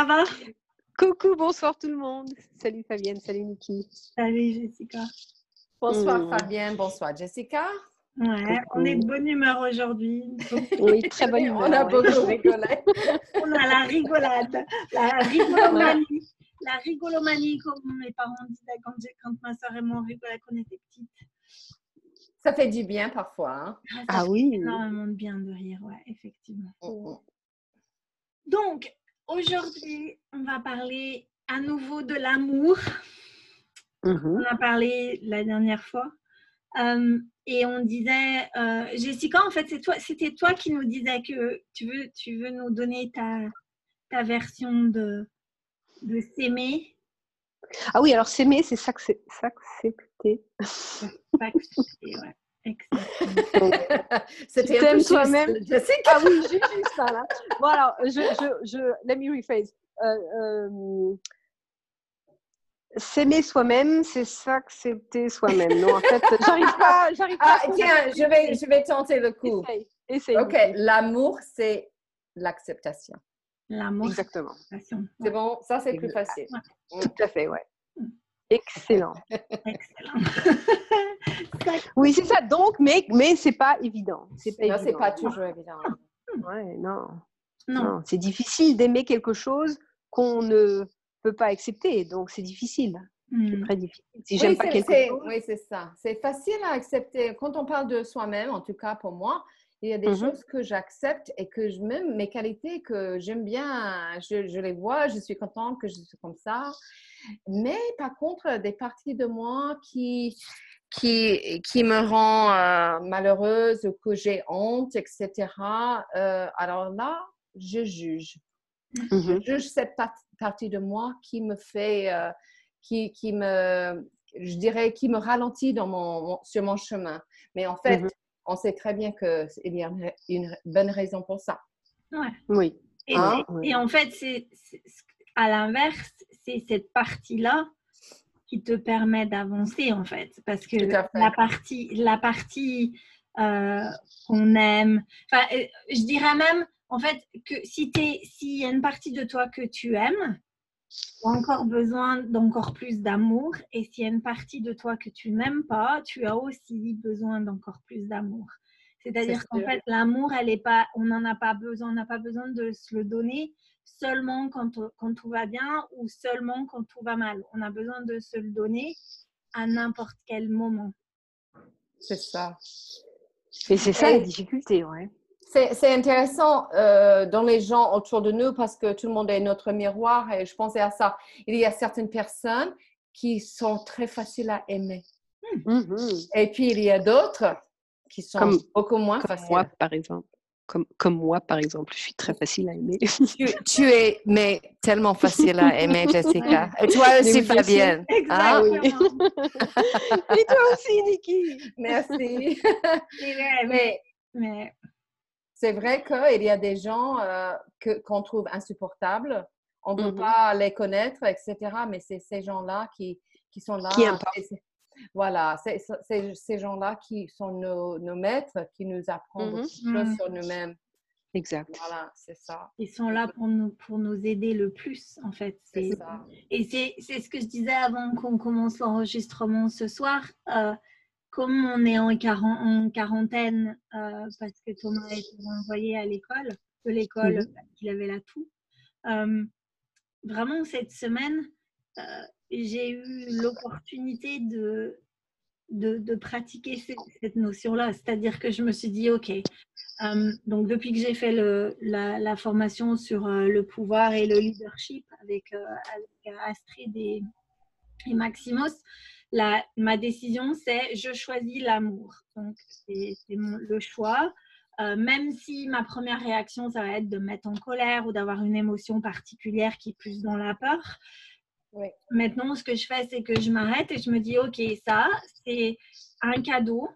Ça va? Coucou, bonsoir tout le monde. Salut Fabienne, salut Niki. Salut Jessica. Bonsoir mmh. Fabienne, bonsoir Jessica. Ouais, on est de bonne humeur aujourd'hui. Oui, très bonne humeur. on a beaucoup rigolé. on a la rigolade, la rigolomanie. La rigolomanie, comme mes parents disaient quand, quand ma soeur et moi rigolaient quand on était petites. Ça fait du bien parfois. Hein? Ah, ah oui. énormément de bien de rire, ouais, effectivement. Mmh. Donc, aujourd'hui, on va parler à nouveau de l'amour. Mm-hmm. On a parlé la dernière fois. Euh, et on disait, euh, Jessica, en fait, c'est toi, c'était toi qui nous disais que tu veux, tu veux nous donner ta, ta version de, de s'aimer. Ah oui, alors s'aimer, c'est s'accepter. S'accepter, ouais. C'était un peu toi-même. Ah oui, j'ai juste ça là. Voilà, je, je, je, let me rephrase. Euh, euh, s'aimer soi-même, c'est s'accepter soi-même. Non, en fait, j'arrive pas, j'arrive pas. Ah, tiens, je vais, je vais tenter le coup. Essaye, Ok, l'amour, c'est l'acceptation. L'amour. Exactement. C'est bon, ça c'est plus facile. Tout à fait, ouais. Mm. Excellent. Excellent. Oui, c'est ça. Donc, mais, mais c'est pas évident. C'est pas, non, pas toujours évident. Ouais, non. Non. C'est difficile d'aimer quelque chose qu'on ne peut pas accepter. Donc, c'est difficile. C'est hmm. très difficile. Si j'aime pas quelque chose. Oui, c'est ça. C'est facile à accepter. Quand on parle de soi-même, en tout cas pour moi, il y a des mm-hmm. choses que j'accepte et que je, même mes qualités que j'aime bien, je, je, les vois, je suis contente que je suis comme ça. Mais par contre, des parties de moi qui, qui, qui me rend euh, malheureuse ou que j'ai honte, etc. Euh, alors là, je juge. Je mm-hmm. juge cette partie de moi qui me fait, euh, qui, qui, me, je dirais, qui me ralentit dans mon, sur mon chemin. Mais en fait, mm-hmm. on sait très bien qu'il y a une bonne raison pour ça. Ouais. Oui. Et, hein? et en fait, c'est à l'inverse, c'est cette partie-là qui te permet d'avancer en fait. Parce que la partie, la partie euh, qu'on aime, enfin, euh, je dirais même en fait que si s'il y a une partie de toi que tu aimes, tu as encore besoin d'encore plus d'amour. Et s'il y a une partie de toi que tu n'aimes pas, tu as aussi besoin d'encore plus d'amour. C'est-à-dire qu'en fait, l'amour, elle est pas, on n'en a pas besoin, on n'a pas besoin de se le donner seulement quand, quand tout va bien ou seulement quand tout va mal. On a besoin de se le donner à n'importe quel moment. C'est ça. Et c'est ça la difficulté, ouais. C'est intéressant euh, dans les gens autour de nous parce que tout le monde est notre miroir et je pensais à ça. Il y a certaines personnes qui sont très faciles à aimer. Mm-hmm. Et puis il y a d'autres qui sont beaucoup moins faciles. Moi, par exemple comme, comme moi, par exemple. Je suis très facile à aimer. tu, es mais tellement facile à aimer, Jessica. Et toi aussi, Fabienne. Ah, oui. Et toi aussi, Niki. Merci. mais, mais... c'est vrai qu'il y a des gens euh, qu'on trouve insupportables. On ne peut mm-hmm. pas les connaître, etc. Mais c'est ces gens-là qui, qui sont là. Qui voilà, c'est ces gens-là qui sont nos, nos, maîtres, qui nous apprennent mmh sur nous-mêmes. Exact. Voilà, c'est ça. Ils sont là pour nous, pour nous aider le plus, en fait. C'est ça. Et c'est ce que je disais avant qu'on commence l'enregistrement ce soir. Euh, comme on est en, en quarantaine, euh, parce que Thomas a été envoyé à l'école, de l'école, mmh parce qu'il avait la toux, euh, vraiment cette semaine, j'ai eu l'opportunité de, de, pratiquer cette, notion-là. C'est-à-dire que je me suis dit, OK, euh, donc depuis que j'ai fait la, formation sur euh, le pouvoir et le leadership avec, euh, Astrid et, et Maximos, ma décision, c'est je choisis l'amour. Donc, c'est le choix. même si ma première réaction, ça va être de mettre en colère ou d'avoir une émotion particulière qui est plus dans la peur. Maintenant, ce que je fais, c'est que je m'arrête et je me dis, OK, ça, c'est un cadeau.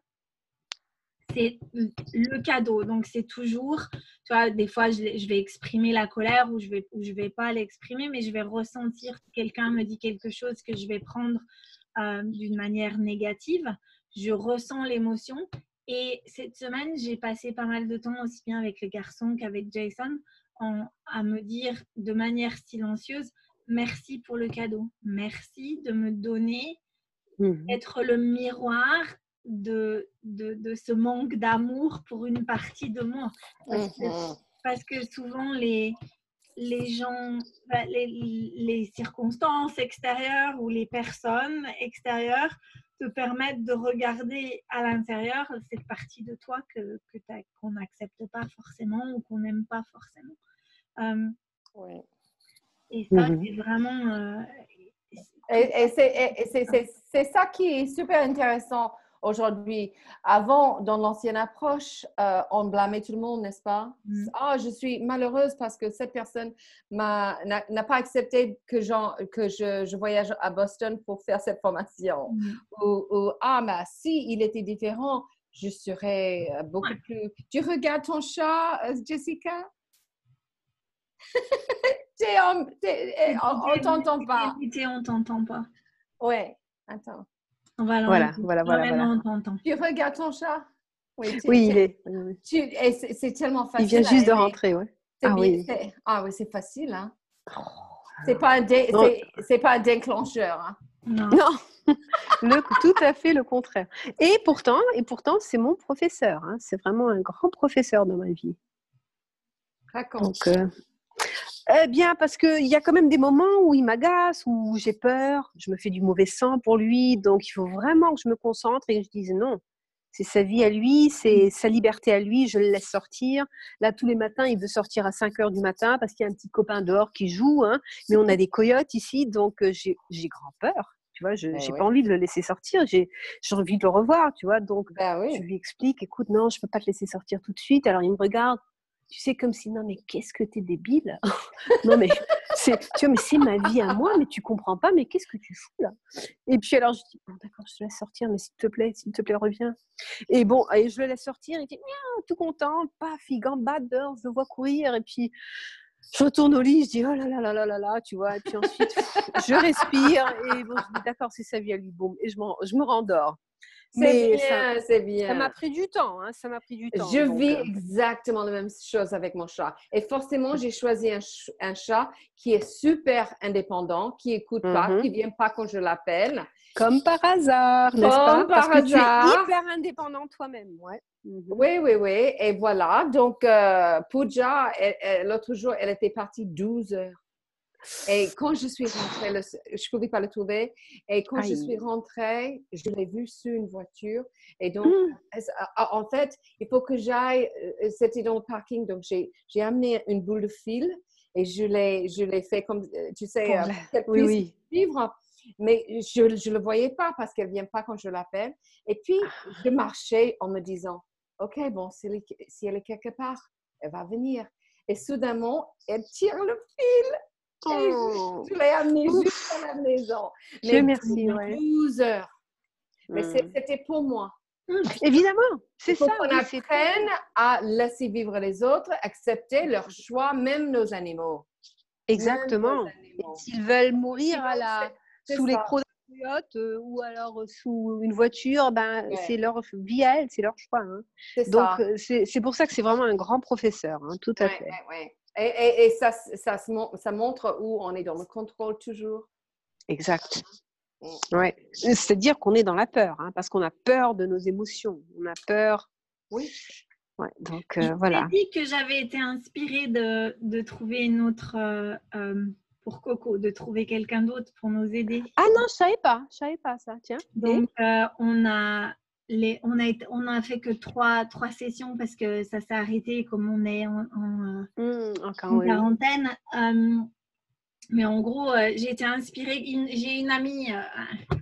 C'est le cadeau. Donc, c'est toujours, tu vois, des fois, je, vais exprimer la colère ou je vais, je vais pas l'exprimer, mais je vais ressentir que quelqu'un me dit quelque chose que je vais prendre euh, d'une manière négative. Je ressens l'émotion et cette semaine, j'ai passé pas mal de temps aussi bien avec les garçons qu'avec Jason à me dire de manière silencieuse merci pour le cadeau. Merci de me donner, mmh être le miroir de, de, de ce manque d'amour pour une partie de moi. Parce que, mmh souvent, les, les gens, bah, les, les, circonstances extérieures ou les personnes extérieures te permettent de regarder à l'intérieur cette partie de toi que, qu'on n'accepte pas forcément ou qu'on n'aime pas forcément. Euh, Et ça, mhm. c'est vraiment... Et, c'est ça qui est super intéressant aujourd'hui. Avant, dans l'ancienne approche, euh, on blâmait tout le monde, n'est-ce pas? Mm. Ah, je suis malheureuse parce que cette personne n'a pas accepté que, que je, voyage à Boston pour faire cette formation. Mm. Ou, ah, mais si il était différent, je serais euh, beaucoup plus. Tu regardes ton chat, euh, Jessica? on, eh, on t'entend pas. On t'entend pas. Ouais, attends. Voilà, voilà, voilà. voilà. Tu regardes ton chat? Oui, il est. C'est tellement facile. Il vient juste de rentrer, ouais. Ah oui. ah oui, c'est facile. Hein. Oh, c'est pas, un c'est pas un déclencheur. Hein. Non. non. le, tout à fait le contraire. Et pourtant, et pourtant, c'est mon professeur. Hein. C'est vraiment un grand professeur dans ma vie. Raconte. Donc, euh, eh bien, parce qu'il y a quand même des moments où il m'agace, où j'ai peur, je me fais du mauvais sang pour lui, donc il faut vraiment que je me concentre et que je dise non. C'est sa vie à lui, c'est sa liberté à lui, je le laisse sortir. Là, tous les matins, il veut sortir à 5 heures du matin parce qu'il y a un petit copain dehors qui joue, hein. mais on a des coyotes ici, donc euh, j'ai grand peur. Tu vois, je n'ai eh pas envie de le laisser sortir, j'ai envie de le revoir, tu vois. Donc, bah je lui explique, écoute, non, je ne peux pas te laisser sortir tout de suite. Alors, il me regarde, tu sais, comme si, non, mais qu'est-ce que tu es débile? Non, mais c'est, tu vois, mais c'est ma vie à moi, mais tu comprends pas, mais qu'est-ce que tu fous là? Et puis alors, je dis, bon, d'accord, je te laisse sortir, mais s'il te plaît, s'il te plaît, reviens. Et bon, et je le laisse sortir, il dit, tout content, paf, il gambade je le vois courir, et puis je retourne au lit, je dis, oh là là là là là là, tu vois, et puis ensuite, je respire, et bon, je dis, d'accord, c'est sa vie à lui, boum, et je, je me rendors. C'est bien, c'est bien. Ça m'a pris du temps, hein, ça m'a pris du temps. Je vis euh, exactement la même chose avec mon chat. Et forcément, j'ai choisi un, chat qui est super indépendant, qui écoute pas, mm-hmm. qui vient pas quand je l'appelle. Comme par hasard, n'est-ce pas? Par Parce hasard. que tu es hyper indépendant toi-même, ouais. Mm-hmm. Oui, oui, oui. Et voilà. Donc, euh, Pooja, l'autre jour, elle était partie 12 heures. Et quand je suis rentrée, je ne pouvais pas le trouver. Et quand je suis rentrée, je l'ai vu sur une voiture. Et donc, mmh. en fait, il faut que j'aille, euh, c'était dans le parking, donc j'ai amené une boule de fil et je l'ai fait comme, euh, tu sais, euh, qu'elle puisse oui, vivre. Mais je ne le voyais pas parce qu'elle ne vient pas quand je l'appelle. Et puis, je marchais en me disant, OK, bon, si elle, si elle est quelque part, elle va venir. Et soudainement, elle tire le fil Oh. Je l'ai amené jusqu'à la maison. Mais merci. 12 heures. Mais hmm. c'était pour moi. Hmm. Évidemment, c'est ça. qu'on apprenne à laisser vivre les autres, accepter leur choix, même nos animaux. Exactement. S'ils veulent mourir à la, sous les crocs euh, ou alors sous une voiture, ben, c'est leur vie à elles, c'est leur choix. Hein. Donc, euh, c'est pour ça que c'est vraiment un grand professeur, hein, tout à fait. Et, ça, ça, ça, montre où on est dans le contrôle toujours. Exact. Mm. Ouais. C'est-à-dire qu'on est dans la peur, hein, parce qu'on a peur de nos émotions. On a peur. Oui. Ouais, donc euh, voilà. dit que j'avais été inspirée de, de trouver une autre euh, euh, pour Coco, de trouver quelqu'un d'autre pour nous aider. Ah non, je savais pas, je savais pas ça. Tiens. Donc on a on a on a fait que trois, trois sessions parce que ça s'est arrêté comme on est en, en, mmh, quarantaine. mais en gros, euh, j'ai été inspirée. J'ai une amie, euh,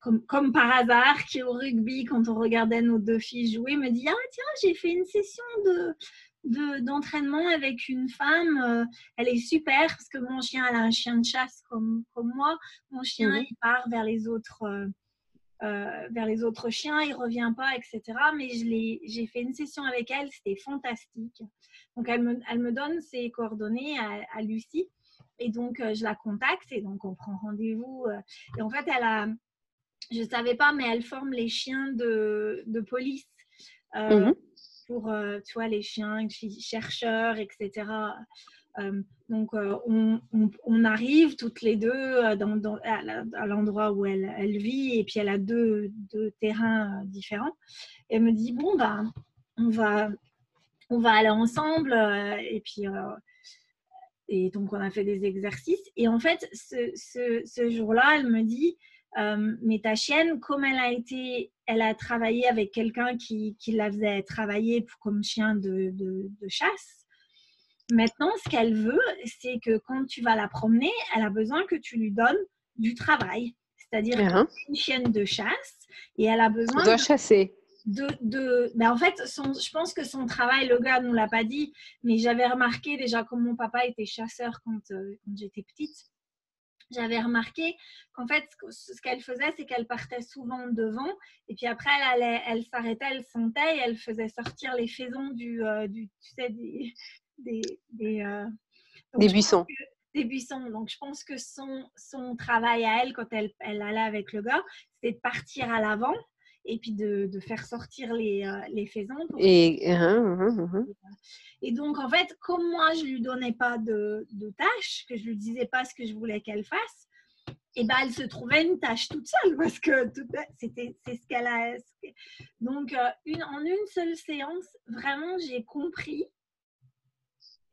comme, comme, par hasard, qui au rugby, quand on regardait nos deux filles jouer, me dit Ah, tiens, j'ai fait une session de, d'entraînement avec une femme. Euh, elle est super parce que mon chien, elle a un chien de chasse comme, comme moi. Mon chien, mhm. il part vers les autres. Euh, euh, vers les autres chiens, il revient pas, etc. Mais j'ai fait une session avec elle, c'était fantastique. Donc elle me, elle me, donne ses coordonnées à, Lucie et donc je la contacte et donc on prend rendez-vous. et en fait, elle a, je savais pas, mais elle forme les chiens de, de police. Mhm pour euh, tu vois, les chiens chercheurs, etc. Euh, donc, euh, on, arrive toutes les deux dans, à l'endroit où elle, vit et puis elle a deux, terrains différents. Elle me dit, bon, bah, on va, aller ensemble. et puis, et donc, on a fait des exercices. Et en fait, ce, jour-là, elle me dit, euh, mais ta chienne, comme elle a été, elle a travaillé avec quelqu'un qui, la faisait travailler comme chien de, chasse. Maintenant, ce qu'elle veut, c'est que quand tu vas la promener, elle a besoin que tu lui donnes du travail. C'est-à-dire uh-huh. une chienne de chasse et elle a besoin. de chasser. De, de ben en fait, son, je pense que son travail, le gars ne nous l'a pas dit, mais j'avais remarqué déjà comme mon papa était chasseur quand, euh, quand j'étais petite j'avais remarqué qu'en fait, ce qu'elle faisait, c'est qu'elle partait souvent devant, et puis après, elle, allait, elle s'arrêtait, elle sentait, et elle faisait sortir les faisons du, euh, du tu sais, des, des, des, euh, buissons. des buissons. Donc, je pense que son, son travail à elle, quand elle, elle allait avec le gars, c'était de partir à l'avant et puis de, de, faire sortir les, euh, les faisans. Et, uh-huh, uh-huh, uh-huh. et donc, en fait, comme moi, je lui donnais pas de, de tâches, que je lui disais pas ce que je voulais qu'elle fasse, et eh ben, elle se trouvait une tâche toute seule parce que c'était c'est ce qu'elle a. Donc, euh, une, en une seule séance, vraiment, j'ai compris.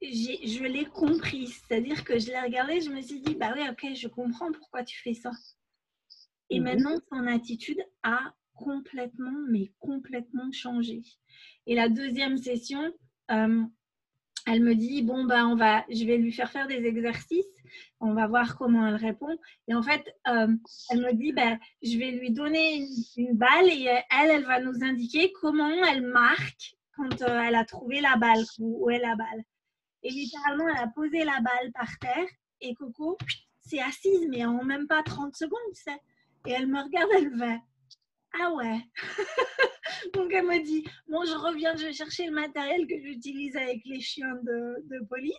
Je l'ai compris, c'est-à-dire que je l'ai regardé, je me suis dit, bah oui, ok, je comprends pourquoi tu fais ça. Et mm-hmm. maintenant, son attitude a complètement, mais complètement changé. Et la deuxième session, euh, elle me dit bon ben on va, je vais lui faire faire des exercices, on va voir comment elle répond. Et en fait, euh, elle me dit ben je vais lui donner une, balle et elle, elle va nous indiquer comment elle marque quand euh, elle a trouvé la balle, où, est la balle. Et littéralement, elle a posé la balle par terre et Coco s'est assise, mais en même pas 30 secondes, tu sais. Et elle me regarde, elle va ah ouais. Donc elle me dit, bon, je reviens, je vais chercher le matériel que j'utilise avec les chiens de, police.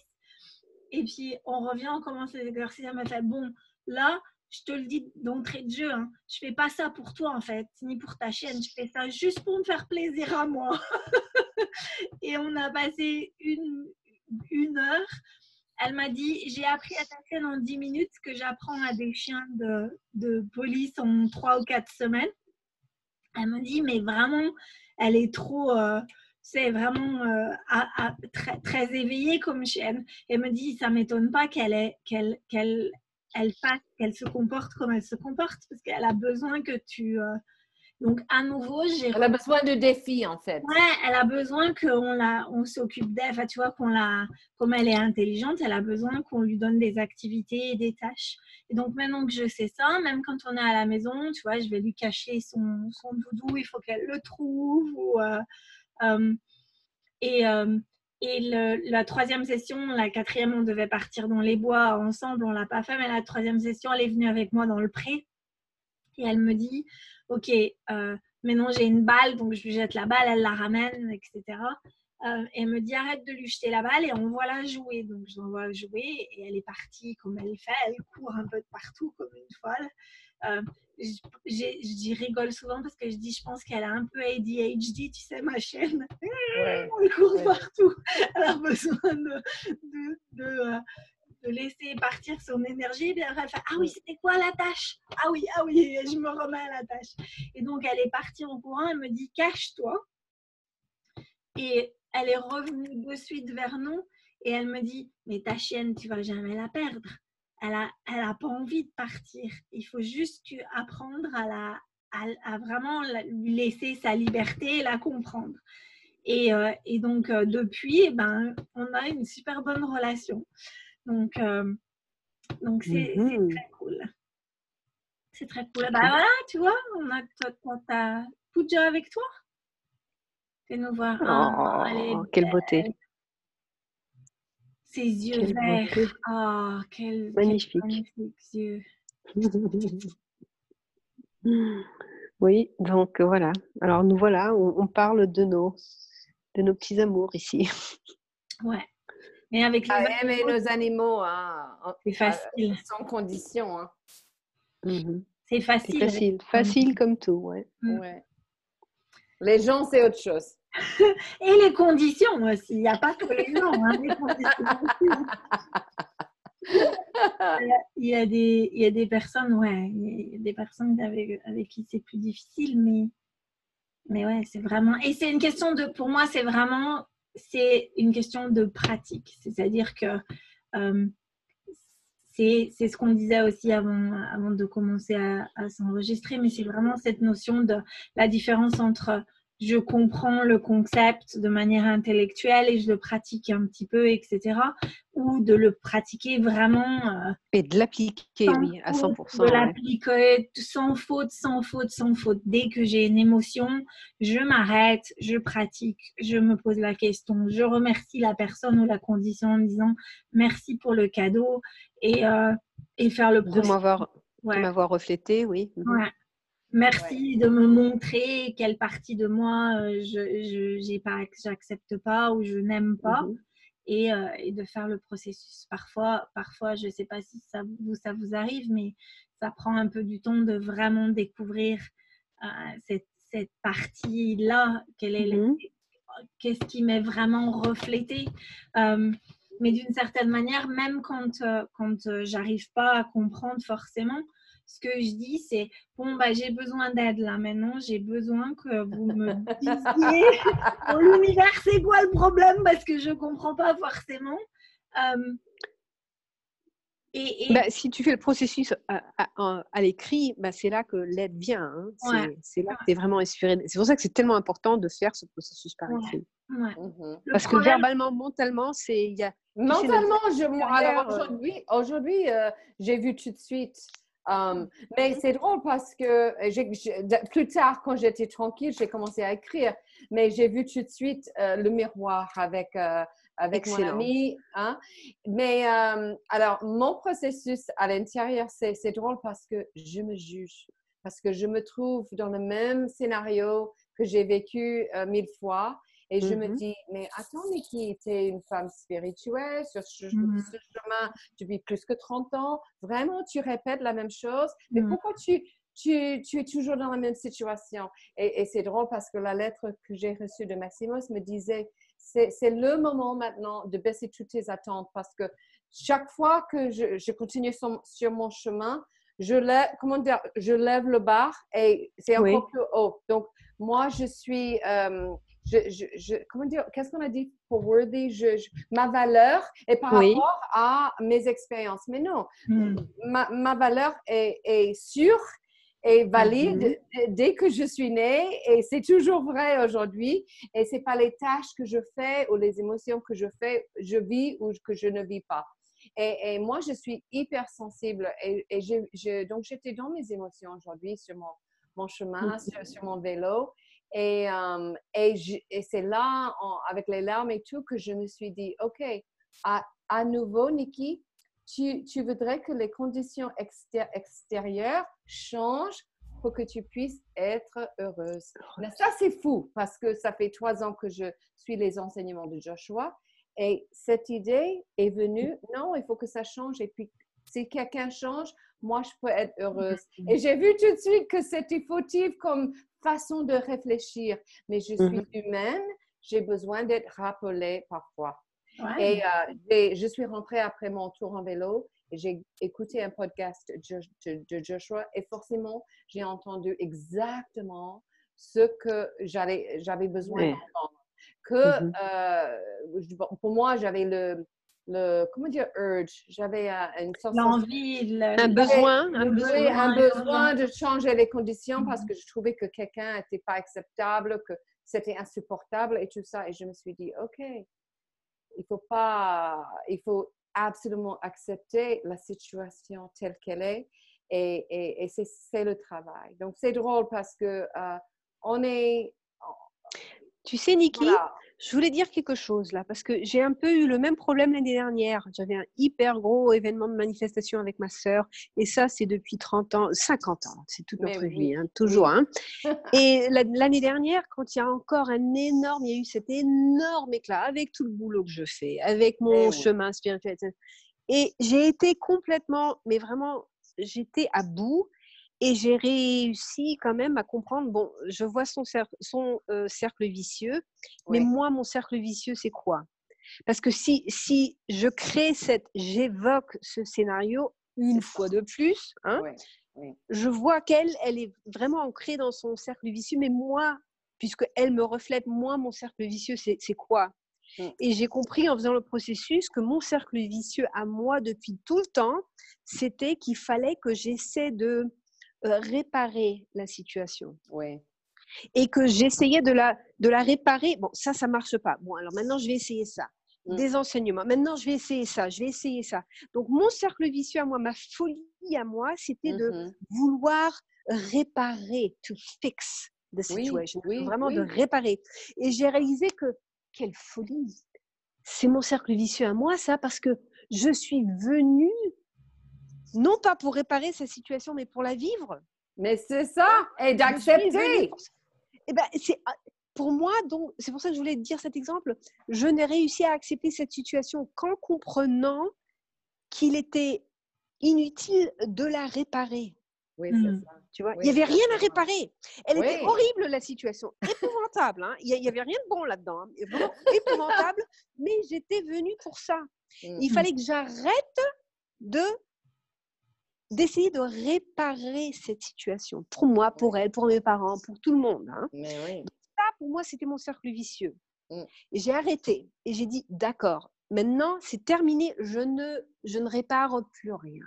Et puis on revient, on commence les exercices. Elle m'a fait, bon, là, je te le dis d'entrée de jeu, hein, je fais pas ça pour toi en fait, ni pour ta chienne, je fais ça juste pour me faire plaisir à moi. et on a passé une, une heure. Elle m'a dit, j'ai appris à ta chienne en 10 minutes ce que j'apprends à des chiens de, de police en 3 ou 4 semaines. Elle me dit, mais vraiment, elle est trop, euh, c'est vraiment euh, très, très éveillée comme chienne. Elle me dit, ça m'étonne pas qu'elle qu'elle, qu'elle, elle fasse, qu'elle se comporte comme elle se comporte, parce qu'elle a besoin que tu, euh, donc, à nouveau, j'ai. Elle a besoin de défis, en fait. Ouais, elle a besoin qu'on la, on s'occupe d'elle. Enfin, tu vois, qu'on la, comme elle est intelligente, elle a besoin qu'on lui donne des activités et des tâches. Et donc, maintenant que je sais ça, même quand on est à la maison, tu vois, je vais lui cacher son, son doudou, il faut qu'elle le trouve. Ou, euh, euh, et euh, et le, la troisième session, la quatrième, on devait partir dans les bois ensemble, on l'a pas fait, mais la troisième session, elle est venue avec moi dans le pré. Et elle me dit, OK, euh, maintenant j'ai une balle, donc je lui jette la balle, elle la ramène, etc. Euh, et elle me dit arrête de lui jeter la balle et on voit la jouer. Donc je l'envoie jouer et elle est partie comme elle fait, elle court un peu de partout comme une folle. Euh, je rigole souvent parce que je dis je pense qu'elle a un peu ADHD, tu sais, ma chaîne. elle court partout. Elle a besoin de, de, euh, de laisser partir son énergie. Et après, elle fait Ah oui, c'était quoi la tâche? Ah oui, ah oui, je me remets à la tâche. Et donc, elle est partie en courant. Elle me dit Cache-toi. Et elle est revenue de suite vers nous. Et elle me dit Mais ta chienne, tu vas jamais la perdre. Elle a, elle a pas envie de partir. Il faut juste apprendre à, la, à, vraiment lui laisser sa liberté et la comprendre. Et, euh, et donc, euh, depuis, eh ben, on a une super bonne relation. Donc, euh, donc c'est mmh très cool. c'est très cool. Bah voilà, tu vois, on a ta Pooja avec toi? Fais nous voir. Oh, quelle beauté. Ses yeux verts. Oh, quel magnifique. yeux. oui, donc voilà. Alors nous voilà, on, parle de nos, de nos petits amours ici. Ouais. Mais avec les ah, aimer nos animaux, hein, c'est facile. Sans condition. Hein. Mhm. C'est facile. Facile, facile comme tout, ouais. Mm. ouais. Les gens, c'est autre chose. Et les conditions aussi. Il n'y a pas que les gens. Hein, les conditions il, y a des, il y a des personnes, ouais, il y a des personnes avec, avec qui c'est plus difficile, mais, mais ouais, c'est vraiment. Et c'est une question de, pour moi, c'est vraiment, c'est une question de pratique. C'est-à-dire que euh, c'est ce qu'on disait aussi avant, avant de commencer à, à s'enregistrer, mais c'est vraiment cette notion de la différence entre je comprends le concept de manière intellectuelle et je le pratique un petit peu, etc. Ou de le pratiquer vraiment. Euh, et de l'appliquer, oui, à 100%. De l'appliquer sans faute, sans faute, sans faute. Dès que j'ai une émotion, je m'arrête, je pratique, je me pose la question, je remercie la personne ou la condition en disant merci pour le cadeau et, euh, et faire le processus. De m'avoir reflété, oui. Mhm. Ouais. Merci de me montrer quelle partie de moi euh, je j'accepte pas ou je n'aime pas mhm. et, euh, et, de faire le processus. Parfois, parfois, je sais pas si ça vous ça vous arrive, mais ça prend un peu du temps de vraiment découvrir euh, cette, cette partie là. Quelle est mhm. qu'est-ce qui m'est vraiment reflété. mais d'une certaine manière, même quand quand j'arrive pas à comprendre forcément ce que je dis, c'est bon, bah, j'ai besoin d'aide là maintenant, j'ai besoin que vous me disiez dans l'univers, c'est quoi le problème? Parce que je ne comprends pas forcément. Euh, et, bah, si tu fais le processus à, l'écrit, bah, c'est là que l'aide vient. Hein. C'est là que tu es vraiment inspiré. C'est pour ça que c'est tellement important de faire ce processus par écrit. Mmh parce que verbalement, mentalement, c'est. Mentalement, je, alors euh, aujourd'hui, aujourd'hui euh, j'ai vu tout de suite Um, mais c'est drôle parce que plus tard, quand j'étais tranquille, j'ai commencé à écrire. Mais j'ai vu tout de suite euh, le miroir avec, euh, avec mon ami. Hein. Mais um, alors, mon processus à l'intérieur, c'est drôle parce que je me juge. Parce que je me trouve dans le même scénario que j'ai vécu euh, mille fois. Et je me mmh dis, mais attends, Nikki, tu es une femme spirituelle sur ce, mmh chemin? Depuis plus que 30 ans. Vraiment, tu répètes la même chose. Mais mmh. pourquoi tu, tu, tu, es toujours dans la même situation? Et, c'est drôle parce que la lettre que j'ai reçue de Maximos me disait, c'est le moment maintenant de baisser toutes tes attentes parce que chaque fois que je, je continue sur, sur, mon chemin, je lève, comment dire, je lève le bar et c'est encore plus haut. Donc, moi, je suis... Euh, je, je, comment dire, qu'est-ce qu'on a dit pour worthy, je, ma valeur est par rapport à mes expériences. Mais non, hmm. ma, ma, valeur est, est sûre et valide mhm. dès que je suis née et c'est toujours vrai aujourd'hui et c'est pas les tâches que je fais ou les émotions que je fais, je vis ou que je ne vis pas. Et, et moi, je suis hyper sensible et, et je, donc j'étais dans mes émotions aujourd'hui sur mon, mon chemin, sur, sur, mon vélo et, et, c'est là, avec les larmes et tout, que je me suis dit, OK, à, à nouveau, Nikki, tu, tu, voudrais que les conditions extérieures changent pour que tu puisses être heureuse. Mais ça, c'est fou parce que ça fait trois ans que je suis les enseignements de Joshua. Et cette idée est venue, non, il faut que ça change. Et puis, si quelqu'un change, moi, je peux être heureuse. Et j'ai vu tout de suite que c'était fautif comme façon de réfléchir, mais je suis mmh humaine, j'ai besoin d'être rappelée parfois. Et euh, je suis rentrée après mon tour en vélo et j'ai écouté un podcast de, Joshua et forcément, j'ai entendu exactement ce que j'avais besoin d'entendre. Que mmh euh, pour moi, j'avais le, le, comment dire, urge. J'avais une sorte L'envie, un besoin, un besoin, un besoin de changer les conditions parce que je trouvais que quelqu'un n'était pas acceptable, que c'était insupportable et tout ça. Et je me suis dit, OK, il faut pas, il faut absolument accepter la situation telle qu'elle est Et, et, c'est le travail. Donc, c'est drôle parce que euh, on est. Tu sais, Niki, je voulais dire quelque chose là, parce que j'ai un peu eu le même problème l'année dernière. J'avais un hyper gros événement de manifestation avec ma sœur, et ça, c'est depuis 30 ans, 50 ans, c'est toute notre vie, hein, toujours. Hein. et l'année dernière, quand il y a encore un énorme, il y a eu cet énorme éclat avec tout le boulot que je fais, avec mon chemin spirituel, et j'ai été complètement, mais vraiment, j'étais à bout. Et j'ai réussi quand même à comprendre, bon, je vois son, son cercle vicieux, mais moi, mon cercle vicieux, c'est quoi? Parce que si, si je crée cette, j'évoque ce scénario une fois de plus, hein, je vois qu'elle, elle est vraiment ancrée dans son cercle vicieux, mais moi, puisqu'elle me reflète, moi, mon cercle vicieux, c'est quoi? Mmh. et j'ai compris en faisant le processus que mon cercle vicieux à moi depuis tout le temps, c'était qu'il fallait que j'essaie de euh, réparer la situation. Ouais. Et que j'essayais de la, de la réparer. Bon, ça, ça marche pas. Bon, alors maintenant, je vais essayer ça. Mmh. Des enseignements. Maintenant, je vais essayer ça. Je vais essayer ça. Donc, mon cercle vicieux à moi, ma folie à moi, c'était de mmh vouloir réparer, to fix the situation. vraiment de réparer. Et j'ai réalisé que, quelle folie. C'est mon cercle vicieux à moi, ça, parce que je suis venue non pas pour réparer sa situation, mais pour la vivre. Mais c'est ça, et d'accepter. Eh ben, c'est ah, pour moi, donc, c'est pour ça que je voulais te dire cet exemple. Je n'ai réussi à accepter cette situation qu'en comprenant qu'il était inutile de la réparer. Oui, mmh. ça. Tu vois, il n'y avait rien à réparer. Elle était horrible, la situation. Épouvantable. Hein. Il n'y avait rien de bon là-dedans. Hein. Épouvantable. mais j'étais venue pour ça. Mmh. Il fallait que j'arrête de d'essayer de réparer cette situation pour moi, pour elle, pour mes parents, pour tout le monde. Hein. Ça, pour moi, c'était mon cercle vicieux. Et j'ai arrêté et j'ai dit, d'accord, maintenant, c'est terminé, je ne, je ne répare plus rien.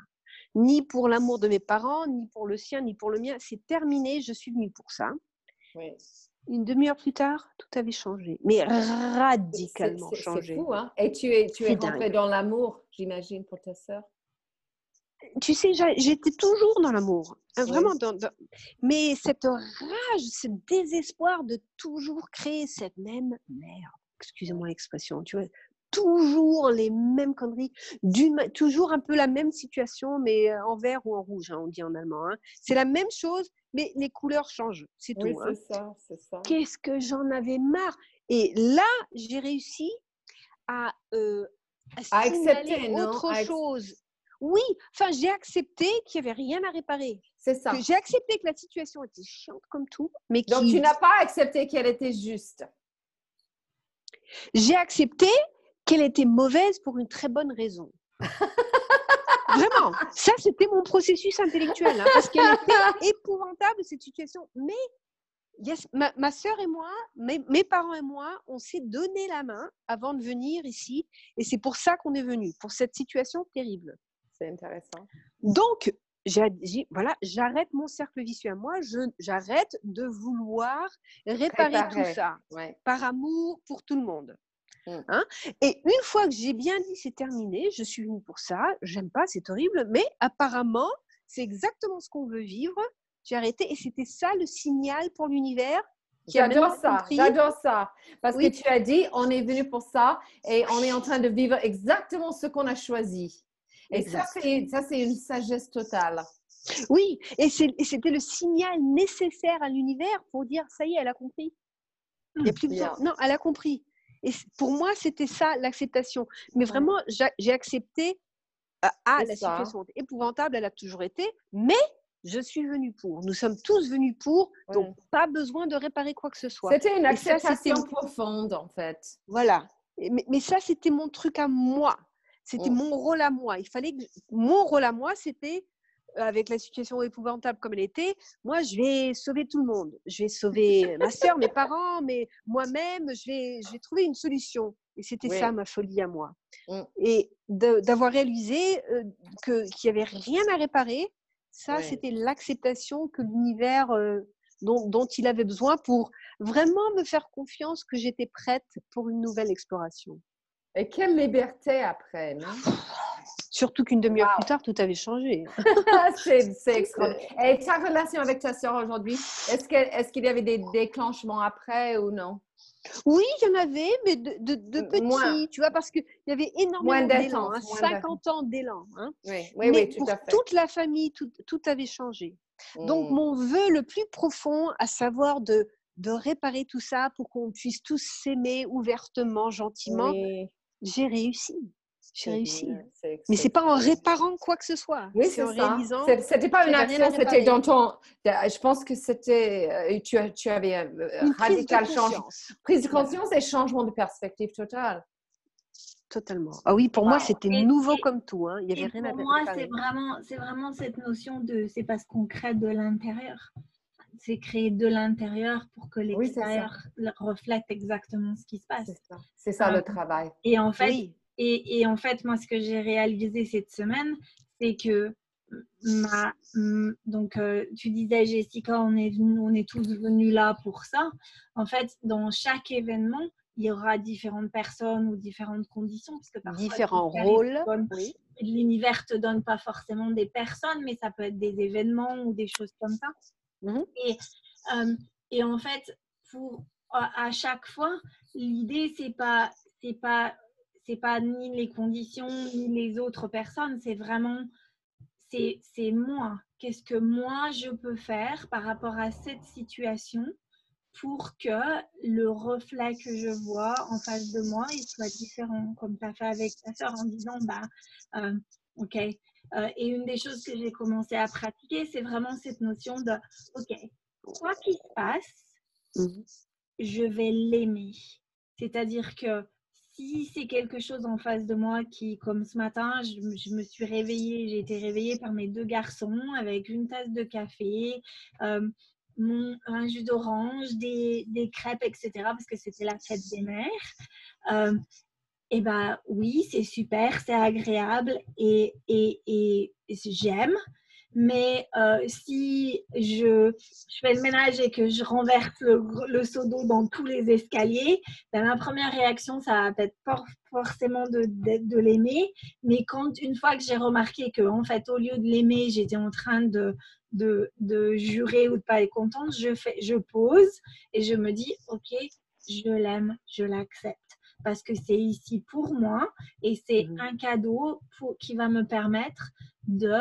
Ni pour l'amour de mes parents, ni pour le sien, ni pour le mien. C'est terminé, je suis venue pour ça. Une demi-heure plus tard, tout avait changé, mais radicalement changé. C'est fou, hein Et tu es, tu es rentrée dans l'amour, j'imagine, pour ta sœur? Tu sais, j'étais toujours dans l'amour, hein, vraiment. Dans, Mais cette rage, ce désespoir de toujours créer cette même merde, excusez-moi l'expression, tu vois, toujours les mêmes conneries, toujours un peu la même situation, mais euh, en vert ou en rouge, hein, on dit en allemand. Hein. C'est la même chose, mais les couleurs changent, c'est tout. c'est ça, c'est ça. Qu'est-ce que j'en avais marre Et là, j'ai réussi à, euh, à, accepter autre chose oui, enfin, j'ai accepté qu'il n'y avait rien à réparer. C'est ça. J'ai accepté que la situation était chiante comme tout, mais Donc, tu n'as pas accepté qu'elle était juste. J'ai accepté qu'elle était mauvaise pour une très bonne raison. Vraiment, ça c'était mon processus intellectuel, hein, parce qu'elle était épouvantable cette situation. Mais yes, ma, ma soeur et moi, mes, mes, parents et moi, on s'est donné la main avant de venir ici, et c'est pour ça qu'on est venu, pour cette situation terrible. C'est intéressant. Donc, j'ai voilà, j'arrête mon cercle vicieux à moi, j'arrête de vouloir réparer, tout ça par amour pour tout le monde. Mmh. Hein? Et une fois que j'ai bien dit c'est terminé, je suis venue pour ça, j'aime pas, c'est horrible, mais apparemment, c'est exactement ce qu'on veut vivre. J'ai arrêté et c'était ça le signal pour l'univers. J'adore ça, j'adore ça. Parce que tu as dit, on est venu pour ça et on est en train de vivre exactement ce qu'on a choisi. Et ça, c'est une sagesse totale. Oui, et c'était le signal nécessaire à l'univers pour dire ça y est, elle a compris. Il n'y a plus besoin. Non, elle a compris. Et pour moi, c'était ça l'acceptation. Mais vraiment, j'ai accepté euh, ah, la situation épouvantable, elle a toujours été, mais je suis venue pour. Nous sommes tous venus pour, donc pas besoin de réparer quoi que ce soit. C'était une acceptation profonde, en fait. Voilà. Mais, mais ça, c'était mon truc à moi. C'était mmh. mon rôle à moi. Il fallait que mon rôle à moi, c'était avec la situation épouvantable comme elle était, moi, je vais sauver tout le monde. Je vais sauver ma soeur, mes parents, mais moi-même, je vais, je vais trouver une solution. Et c'était ça ma folie à moi. Mmh. Et d'avoir réalisé que qu'il n'y avait rien à réparer, ça, c'était l'acceptation que l'univers dont, dont, il avait besoin pour vraiment me faire confiance que j'étais prête pour une nouvelle exploration. Et quelle liberté après, non? Surtout qu'une demi-heure plus tard, tout avait changé. c'est extraordinaire. Et ta relation avec ta soeur aujourd'hui, est-ce qu'il est qu'il y avait des déclenchements après ou non? Oui, il y en avait, mais de, de, petits, tu vois, parce qu'il y avait énormément d'élan, 50 hein, ans d'élan. Hein. Oui, oui, mais tout pour à fait. toute la famille, tout, tout avait changé. Donc, mmh. mon vœu le plus profond, à savoir de, de réparer tout ça pour qu'on puisse tous s'aimer ouvertement, gentiment, j'ai réussi. J'ai réussi. Mais c'est pas en réparant quoi que ce soit. Oui, c'est en réalisant. C'était pas une action, c'était dans ton. Je pense que c'était. Euh, tu, tu avais un euh, radical changement. Prise de conscience et changement de perspective totale. Totalement. Ah oui, pour moi, c'était nouveau comme tout. Hein. Il y avait rien pour moi, c'est vraiment, c'est vraiment cette notion de. C'est parce qu'on crée de l'intérieur. C'est créer de l'intérieur pour que l'extérieur reflète exactement ce qui se passe. C'est ça, le travail. Et en fait, et, en fait, moi, ce que j'ai réalisé cette semaine, c'est que ma, donc euh, tu disais Jessica, on est on est tous venus là pour ça. En fait, dans chaque événement, il y aura différentes personnes ou différentes conditions, parce que différents rôles. L'univers te donne pas forcément des personnes, mais ça peut être des événements ou des choses comme ça. Mmh et, euh, et en fait, pour à chaque fois, l'idée c'est pas pas pas ni les conditions ni les autres personnes, c'est vraiment c'est moi. Qu'est-ce que moi je peux faire par rapport à cette situation pour que le reflet que je vois en face de moi il soit différent, comme tu as fait avec ta soeur en disant bah euh, ok. Euh, et une des choses que j'ai commencé à pratiquer, c'est vraiment cette notion de ok, quoi qu'il se passe, mmh je vais l'aimer. C'est-à-dire que si c'est quelque chose en face de moi qui, comme ce matin, je, me suis réveillée, j'ai été réveillée par mes deux garçons avec une tasse de café, euh, mon, un jus d'orange, des, des, crêpes, etc., parce que c'était la fête des mères. Euh, et ben oui, c'est super, c'est agréable et, j'aime. Mais euh, si je, fais le ménage et que je renverse le, seau d'eau dans tous les escaliers, ben, ma première réaction, ça va peut-être pas forcément de, l'aimer. Mais quand, une fois que j'ai remarqué que, en fait, au lieu de l'aimer, j'étais en train de, jurer ou de pas être contente, je pose et je me dis, OK, je l'aime, je l'accepte parce que c'est ici pour moi et c'est mmh un cadeau pour, qui va me permettre de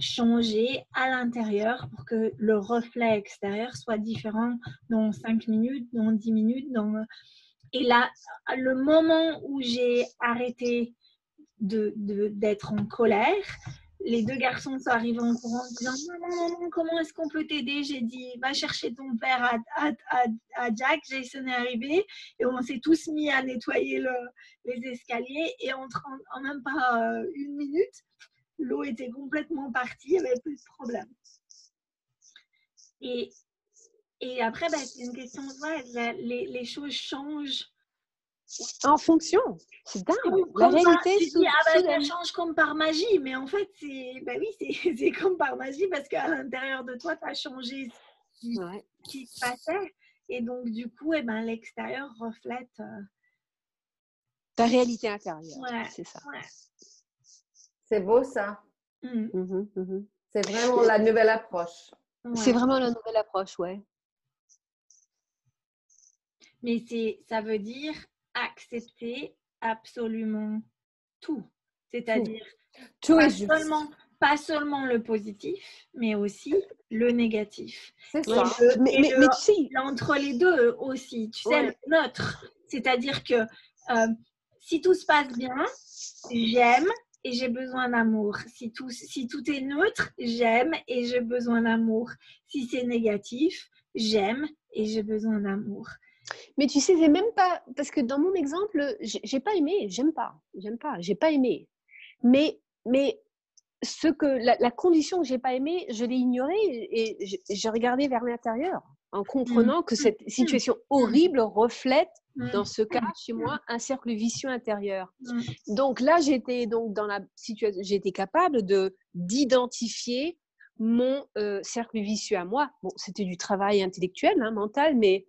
changer à l'intérieur pour que le reflet extérieur soit différent dans 5 minutes, dans 10 minutes. Dans... Et là, le moment où j'ai arrêté d'être de, d'être en colère, les deux garçons sont arrivés en courant en disant Maman, comment est-ce qu'on peut t'aider? J'ai dit Va chercher ton père à, à, à, Jack. Jason est arrivé et on s'est tous mis à nettoyer le, les escaliers. Et en, en même pas euh, une minute, l'eau était complètement partie, il n'y avait plus de problème. Et, et après, ben, c'est une question les, les, choses changent. En fonction, c'est dingue. La réalité, dis, ah ben, ça change comme par magie, mais en fait, c'est ben oui, c'est comme par magie parce qu'à l'intérieur de toi, tu as changé ce qui, se passait. Et donc, du coup, eh ben, l'extérieur reflète euh, ta réalité intérieure. c'est ça. C'est beau ça. Mmh. Mmh mmh c'est vraiment la nouvelle approche. C'est vraiment la nouvelle approche, ouais. Mais c'est, ça veut dire accepter absolument tout. C'est-à-dire tout. pas, seulement, pas seulement le positif, mais aussi le négatif. C'est ça. mais, mais, Entre les deux aussi, tu sais, le neutre. C'est-à-dire que euh, si tout se passe bien, j'aime, et j'ai besoin d'amour. Si tout, si tout est neutre, j'aime et j'ai besoin d'amour. Si c'est négatif, j'aime et j'ai besoin d'amour. Mais tu sais, c'est même pas parce que dans mon exemple, j'ai pas aimé, j'aime pas, j'aime pas, j'ai pas aimé. Mais mais ce que la, condition que j'ai pas aimé, je l'ai ignorée et j'ai regardé vers l'intérieur en comprenant que cette mmh. situation horrible reflète dans ce cas chez moi un cercle vicieux intérieur. Donc là, j'étais donc dans la situation, j'étais capable de d'identifier mon euh, cercle vicieux à moi. Bon, c'était du travail intellectuel, hein, mental, mais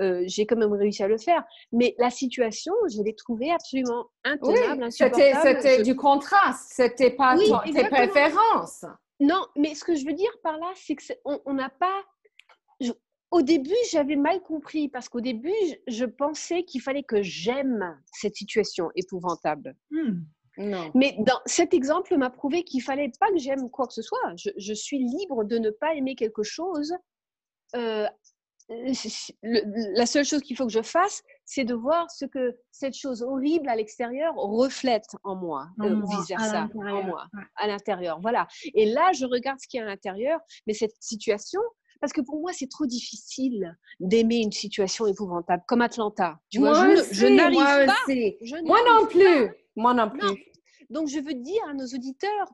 euh, j'ai quand même réussi à le faire. Mais la situation, je l'ai trouvée absolument intenable, oui, C'était du contraste, c'était pas tes préférences. Non, mais ce que je veux dire par là, c'est qu'on n'a pas. au début, j'avais mal compris parce qu'au début, je, pensais qu'il fallait que j'aime cette situation épouvantable. Hmm. Non. Mais dans cet exemple m'a prouvé qu'il fallait pas que j'aime quoi que ce soit. Je, suis libre de ne pas aimer quelque chose. Euh, la seule chose qu'il faut que je fasse, c'est de voir ce que cette chose horrible à l'extérieur reflète en moi, euh, vice versa, en moi, à l'intérieur. Voilà. Et là, je regarde ce qu'il y a à l'intérieur, mais cette situation, parce que pour moi, c'est trop difficile d'aimer une situation épouvantable, comme Atlanta. Tu vois, je, n'arrive pas. moi non plus. Moi non plus. Donc, je veux dire à nos auditeurs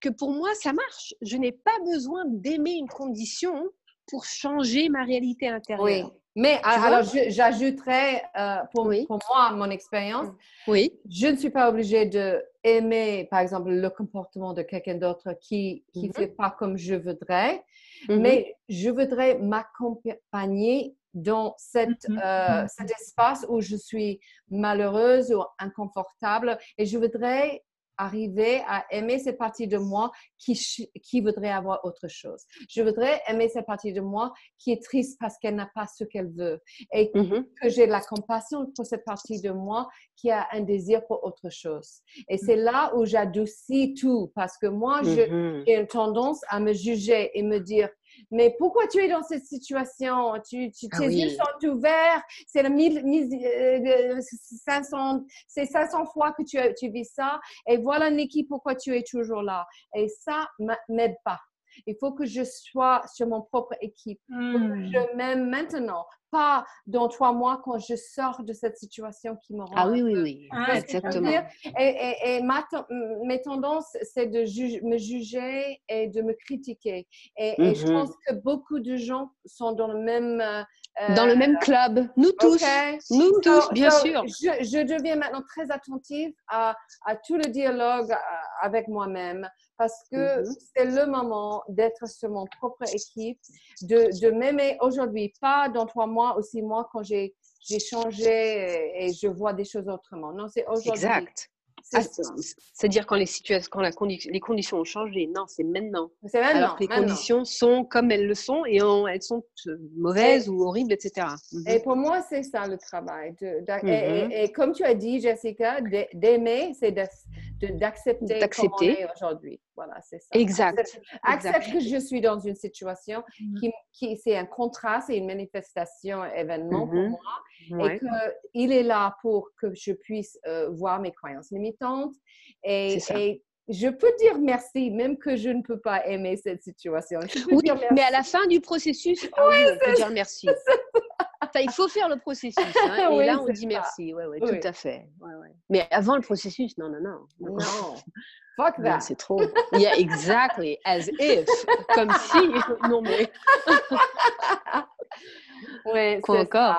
que pour moi, ça marche. Je n'ai pas besoin d'aimer une condition pour changer ma réalité intérieure. Oui. Mais alors, j'ajouterais euh, pour, pour, moi, mon expérience, oui. je ne suis pas obligée de aimer, par exemple, le comportement de quelqu'un d'autre qui ne mhm. fait pas comme je voudrais, mhm. mais je voudrais m'accompagner dans cette, mhm. euh, cet espace où je suis malheureuse ou inconfortable et je voudrais arriver à aimer cette partie de moi qui, qui voudrait avoir autre chose. Je voudrais aimer cette partie de moi qui est triste parce qu'elle n'a pas ce qu'elle veut et mm-hmm. que j'ai de la compassion pour cette partie de moi qui a un désir pour autre chose. Et c'est là où j'adoucis tout parce que moi, mm-hmm. j'ai une tendance à me juger et me dire, mais pourquoi tu es dans cette situation? Tu, tu, ah Tes yeux sont ouverts, c'est 500, 500 fois que tu, tu vis ça, et voilà Nikki, pourquoi tu es toujours là. Et ça m'aide pas. Il faut que je sois sur mon propre équipe. Hmm. je m'aime maintenant, pas dans trois mois quand je sors de cette situation qui me rend. Ah oui, oui, oui, ah, exactement. Et, et, ma, mes tendances, c'est de me juger et de me critiquer. Et, je mhm. pense que beaucoup de gens sont dans le même. Euh, dans le même club. Nous tous. Nous tous, bien sûr. Je, je, deviens maintenant très attentive à, à tout le dialogue euh, avec moi-même parce que mhm. c'est le moment d'être sur mon propre équipe, de, de m'aimer aujourd'hui, pas dans trois mois ou six mois quand j'ai changé et je vois des choses autrement. Non, c'est aujourd'hui. Exact. Ah, c'est-à-dire quand les situations, quand la les conditions ont changé. Non, c'est maintenant. C'est maintenant. Alors que les conditions sont comme elles le sont et elles sont euh, mauvaises ou horribles, etc. Mhm. Et pour moi, c'est ça le travail. De, mhm. et, comme tu as dit, Jessica, d'aimer, c'est d'accepter d'accepter aujourd'hui. Voilà, c'est ça. Exact. Accepte, que je suis dans une situation mhm. qui, qui c'est un contraste et une manifestation, événement pour moi, et qu'il est là pour que je puisse euh, voir mes croyances limitantes et, et je peux dire merci, même que je ne peux pas aimer cette situation. Oui, mais à la fin du processus, ah oui, on peut dire merci. il faut faire le processus. Hein, et là, on dit merci. Oui, oui, tout à fait. Mais avant le processus, non, non, non. Non. Fuck that. C'est trop. Yeah, exactly. As if. Comme si. Non, mais. c'est encore?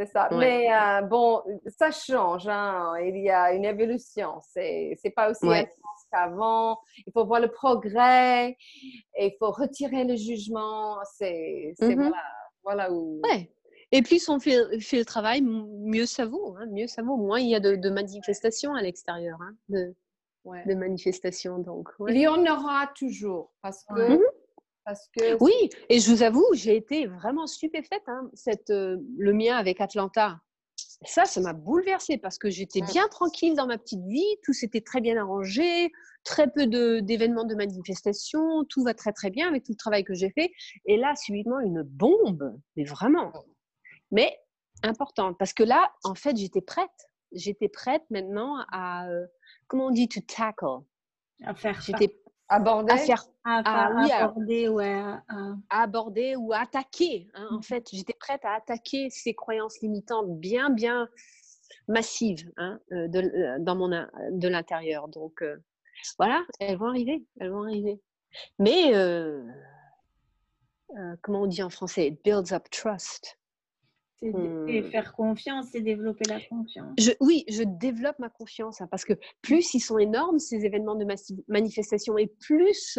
C'est ça. Mais euh, bon, ça change. Hein. Il y a une évolution. C'est pas aussi qu'avant. Il faut voir le progrès. Et il faut retirer le jugement. C'est mm-hmm. voilà, voilà où. Ouais. Et plus on fait, fait, le travail, mieux ça vaut. Hein, mieux ça vaut. Moins il y a de, manifestations à l'extérieur. Hein, de, de, manifestations. Donc, Il y en aura toujours. Parce que. Mhm. Parce que... Oui, et je vous avoue, j'ai été vraiment stupéfaite. Hein, cette, euh, le mien avec Atlanta. Ça, ça m'a bouleversée parce que j'étais bien tranquille dans ma petite vie, tout s'était très bien arrangé, très peu d'événements de, manifestations, tout va très très bien avec tout le travail que j'ai fait. Et là, subitement, une bombe, mais vraiment mais importante. Parce que là, en fait, j'étais prête. J'étais prête maintenant à, euh, comment on dit, to tackle. À faire J'étais aborder? À faire, à, aborder, ouais, aborder ou à attaquer. Hein, en fait, j'étais prête à attaquer ces croyances limitantes bien, bien massives hein, euh, de, euh, dans mon, de l'intérieur. Donc, voilà, elles vont arriver. Elles vont arriver. Mais, comment on dit en français? It builds up trust. C'est mmh. faire confiance et développer la confiance. Je, oui, je développe ma confiance hein, parce que plus ils sont énormes, ces événements de manifestation, et plus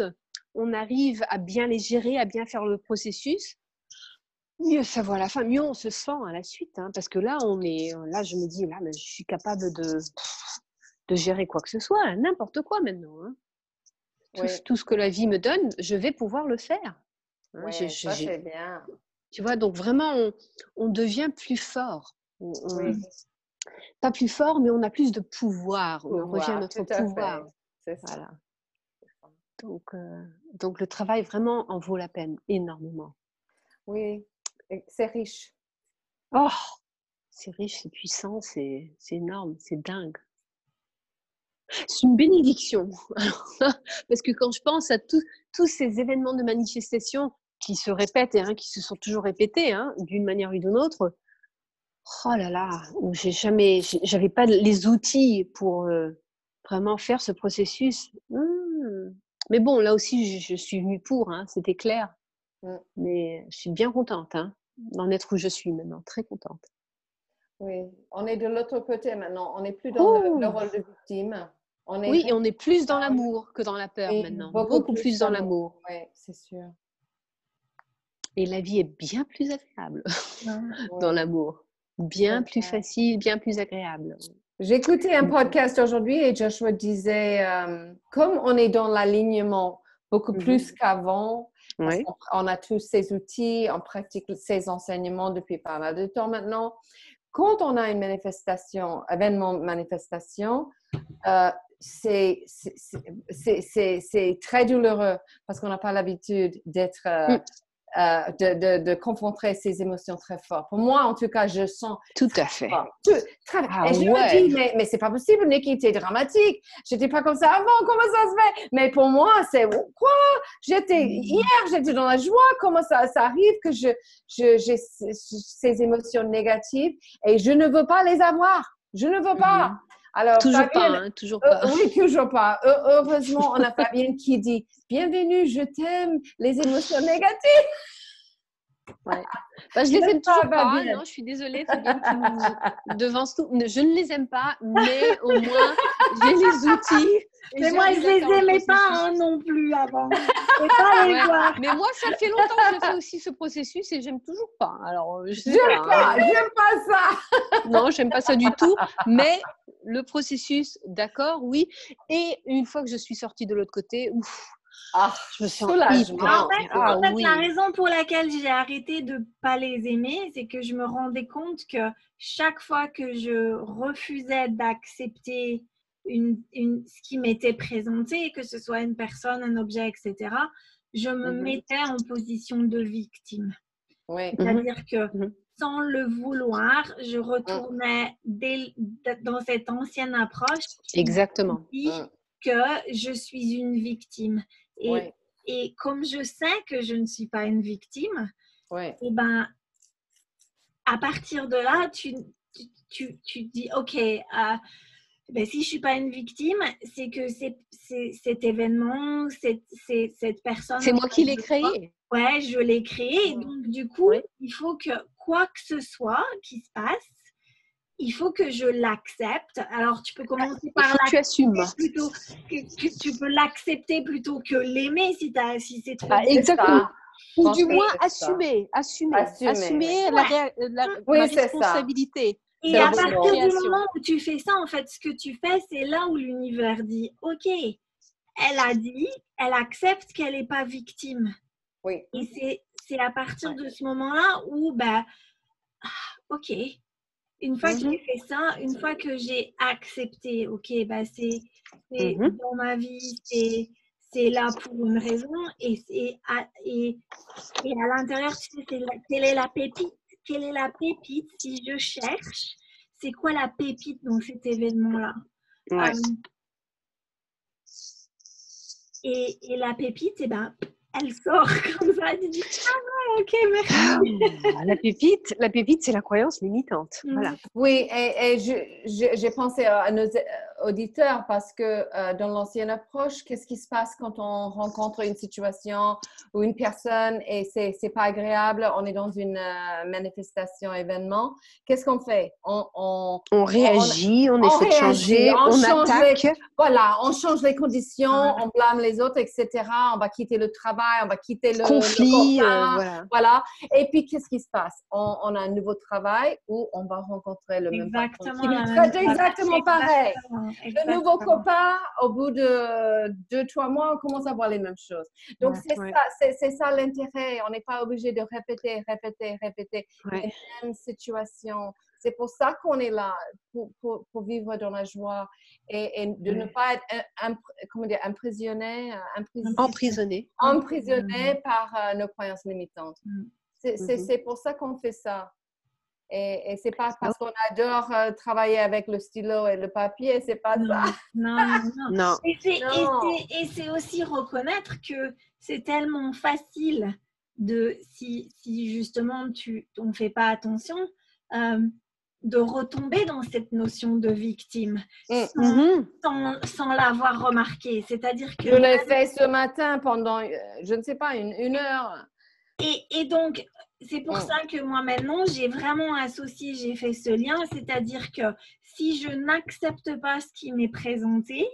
on arrive à bien les gérer, à bien faire le processus, mieux ça va à la fin, mieux on se sent à la suite. Hein, parce que là, on est, là, je me dis, là, mais je suis capable de, de gérer quoi que ce soit, n'importe quoi maintenant. Hein. Tout, ce que la vie me donne, je vais pouvoir le faire. Hein. ça, c'est bien. Tu vois, donc vraiment, on, devient plus fort. Pas plus fort, mais on a plus de pouvoir. on revient à notre pouvoir. C'est ça. Donc, euh, donc le travail vraiment en vaut la peine énormément. Oui, c'est riche. Oh, c'est riche, c'est puissant, c'est énorme, c'est dingue. C'est une bénédiction. Parce que quand je pense à tous ces événements de manifestation qui se répètent et hein, qui se sont toujours répétés hein, d'une manière ou d'une autre, oh là là, j'ai jamais, j'avais pas les outils pour euh, vraiment faire ce processus. Mmh. Mais bon, là aussi, je, suis venue pour, hein, c'était clair. Mmh. Mais je suis bien contente d'en être où je suis maintenant, très contente. Oui, on est de l'autre côté maintenant. On n'est plus dans le, rôle de victime. On est oui, et on est plus dans l'amour que dans la peur maintenant. Beaucoup, plus, dans l'amour. Oui, c'est sûr. Et la vie est bien plus agréable dans l'amour. Bien plus facile, bien plus agréable. J'ai écouté un podcast aujourd'hui et Joshua disait, euh, comme on est dans l'alignement beaucoup plus mhm. qu'avant, on, a tous ces outils, on pratique ces enseignements depuis pas mal de temps maintenant. Quand on a une manifestation, événement manifestation, euh, c'est très douloureux parce qu'on n'a pas l'habitude d'être euh, mm. Euh, de, de, de, confronter ces émotions très fortes. Pour moi, en tout cas, je sens. Tout à fait. Ah et je me dis, mais, mais c'est pas possible, Nikki, t'es dramatique. J'étais pas comme ça avant, comment ça se fait? Mais pour moi, c'est quoi? J'étais, mm. hier, j'étais dans la joie. Comment ça, ça arrive que je, je, j'ai ces émotions négatives et je ne veux pas les avoir? Je ne veux pas. Alors, toujours pas, hein, toujours pas. oui, toujours pas. Heureusement, on a Fabienne qui dit Bienvenue, je t'aime, les émotions négatives. Ouais. Bah, je les aime toujours pas. Non, je suis désolée, Fabienne, devant tout. Je ne les aime pas, mais au moins j'ai les outils. Mais moi, je les aimais pas hein, non plus avant. Pas les voir. Mais moi, ça fait longtemps que je fais aussi ce processus et j'aime toujours pas. Alors, euh, je j'aime pas, hein. j'aime pas ça. non, j'aime pas ça du tout. Mais le processus, d'accord, oui. Et une fois que je suis sortie de l'autre côté, ouf, ah, je me sens En fait, ah, la raison pour laquelle j'ai arrêté de pas les aimer, c'est que je me rendais compte que chaque fois que je refusais d'accepter une, une, ce qui m'était présenté, que ce soit une personne, un objet, etc., je me mhm. mettais en position de victime. C'est-à-dire que mhm sans le vouloir, je retournais dans cette ancienne approche. Exactement. que je suis une victime. Et, et, comme je sais que je ne suis pas une victime, et eh ben, à partir de là, tu, tu, tu, dis, OK, euh, ben, si je ne suis pas une victime, c'est que c'est, cet événement, c'est, cette personne... C'est moi qui l'ai créé. Ouais, je l'ai créé. Donc, du coup, il faut que quoi que ce soit qui se passe, il faut que je l'accepte. Alors, tu peux commencer par l'accepter plutôt. Que, tu peux l'accepter plutôt que l'aimer si, si c'est trop. Ah, exactement. Ou du moins assumer, assumer, assumer, la, responsabilité. Et à partir du moment où tu fais ça, en fait, ce que tu fais, c'est là où l'univers dit OK, elle a dit, elle accepte qu'elle n'est pas victime. Oui. Et c'est à partir de ce moment-là où, bah, ok, une fois que j'ai mm-hmm. fait ça, une fois que j'ai accepté, ok, bah, c'est mm-hmm. dans ma vie, c'est là pour une raison et, et, à, et, et à l'intérieur, tu sais, quelle est la pépite Quelle est la pépite si je cherche? C'est quoi la pépite dans cet événement-là? Euh, et, et, la pépite, eh ben, elle sort comme ça, elle dit ah ok merci. Ah, la pépite, la pépite, c'est la croyance limitante. Mm. Voilà. Oui, et, j'ai pensé à nos, auditeurs parce que euh, dans l'ancienne approche, qu'est-ce qui se passe quand on rencontre une situation ou une personne et c'est n'est pas agréable, on est dans une euh, manifestation, événement, qu'est-ce qu'on fait? On, on, on, réagit, on, essaie de changer, on, attaque. voilà, on change les conditions, on blâme les autres, etc. On va quitter le travail, on va quitter le conflit. voilà. voilà. Et puis, qu'est-ce qui se passe? On, a un nouveau travail où on va rencontrer le même Exactement. exactement pareil. Le nouveau copain, au bout de deux, trois mois, on commence à voir les mêmes choses. Donc, c'est ça, c'est ça l'intérêt. On n'est pas obligé de répéter, répéter, répéter les mêmes situations. C'est pour ça qu'on est là, pour, pour, vivre dans la joie et, de ne pas être comment dire, emprisonné, emprisonné, emprisonné par euh, nos croyances limitantes. Mm. Mm-hmm. C'est pour ça qu'on fait ça. Et, et c'est pas parce qu'on adore euh, travailler avec le stylo et le papier, c'est pas ça. Non, non, non. Et c'est aussi reconnaître que c'est tellement facile de, si, si justement tu, on ne fait pas attention, euh, de retomber dans cette notion de victime mm. mm-hmm. sans, sans, l'avoir remarqué. C'est-à-dire que... Je l'ai fait ce matin pendant, euh, je ne sais pas, une, une heure. Et, et donc, c'est pour ça que moi maintenant, j'ai vraiment associé, j'ai fait ce lien, c'est-à-dire que si je n'accepte pas ce qui m'est présenté,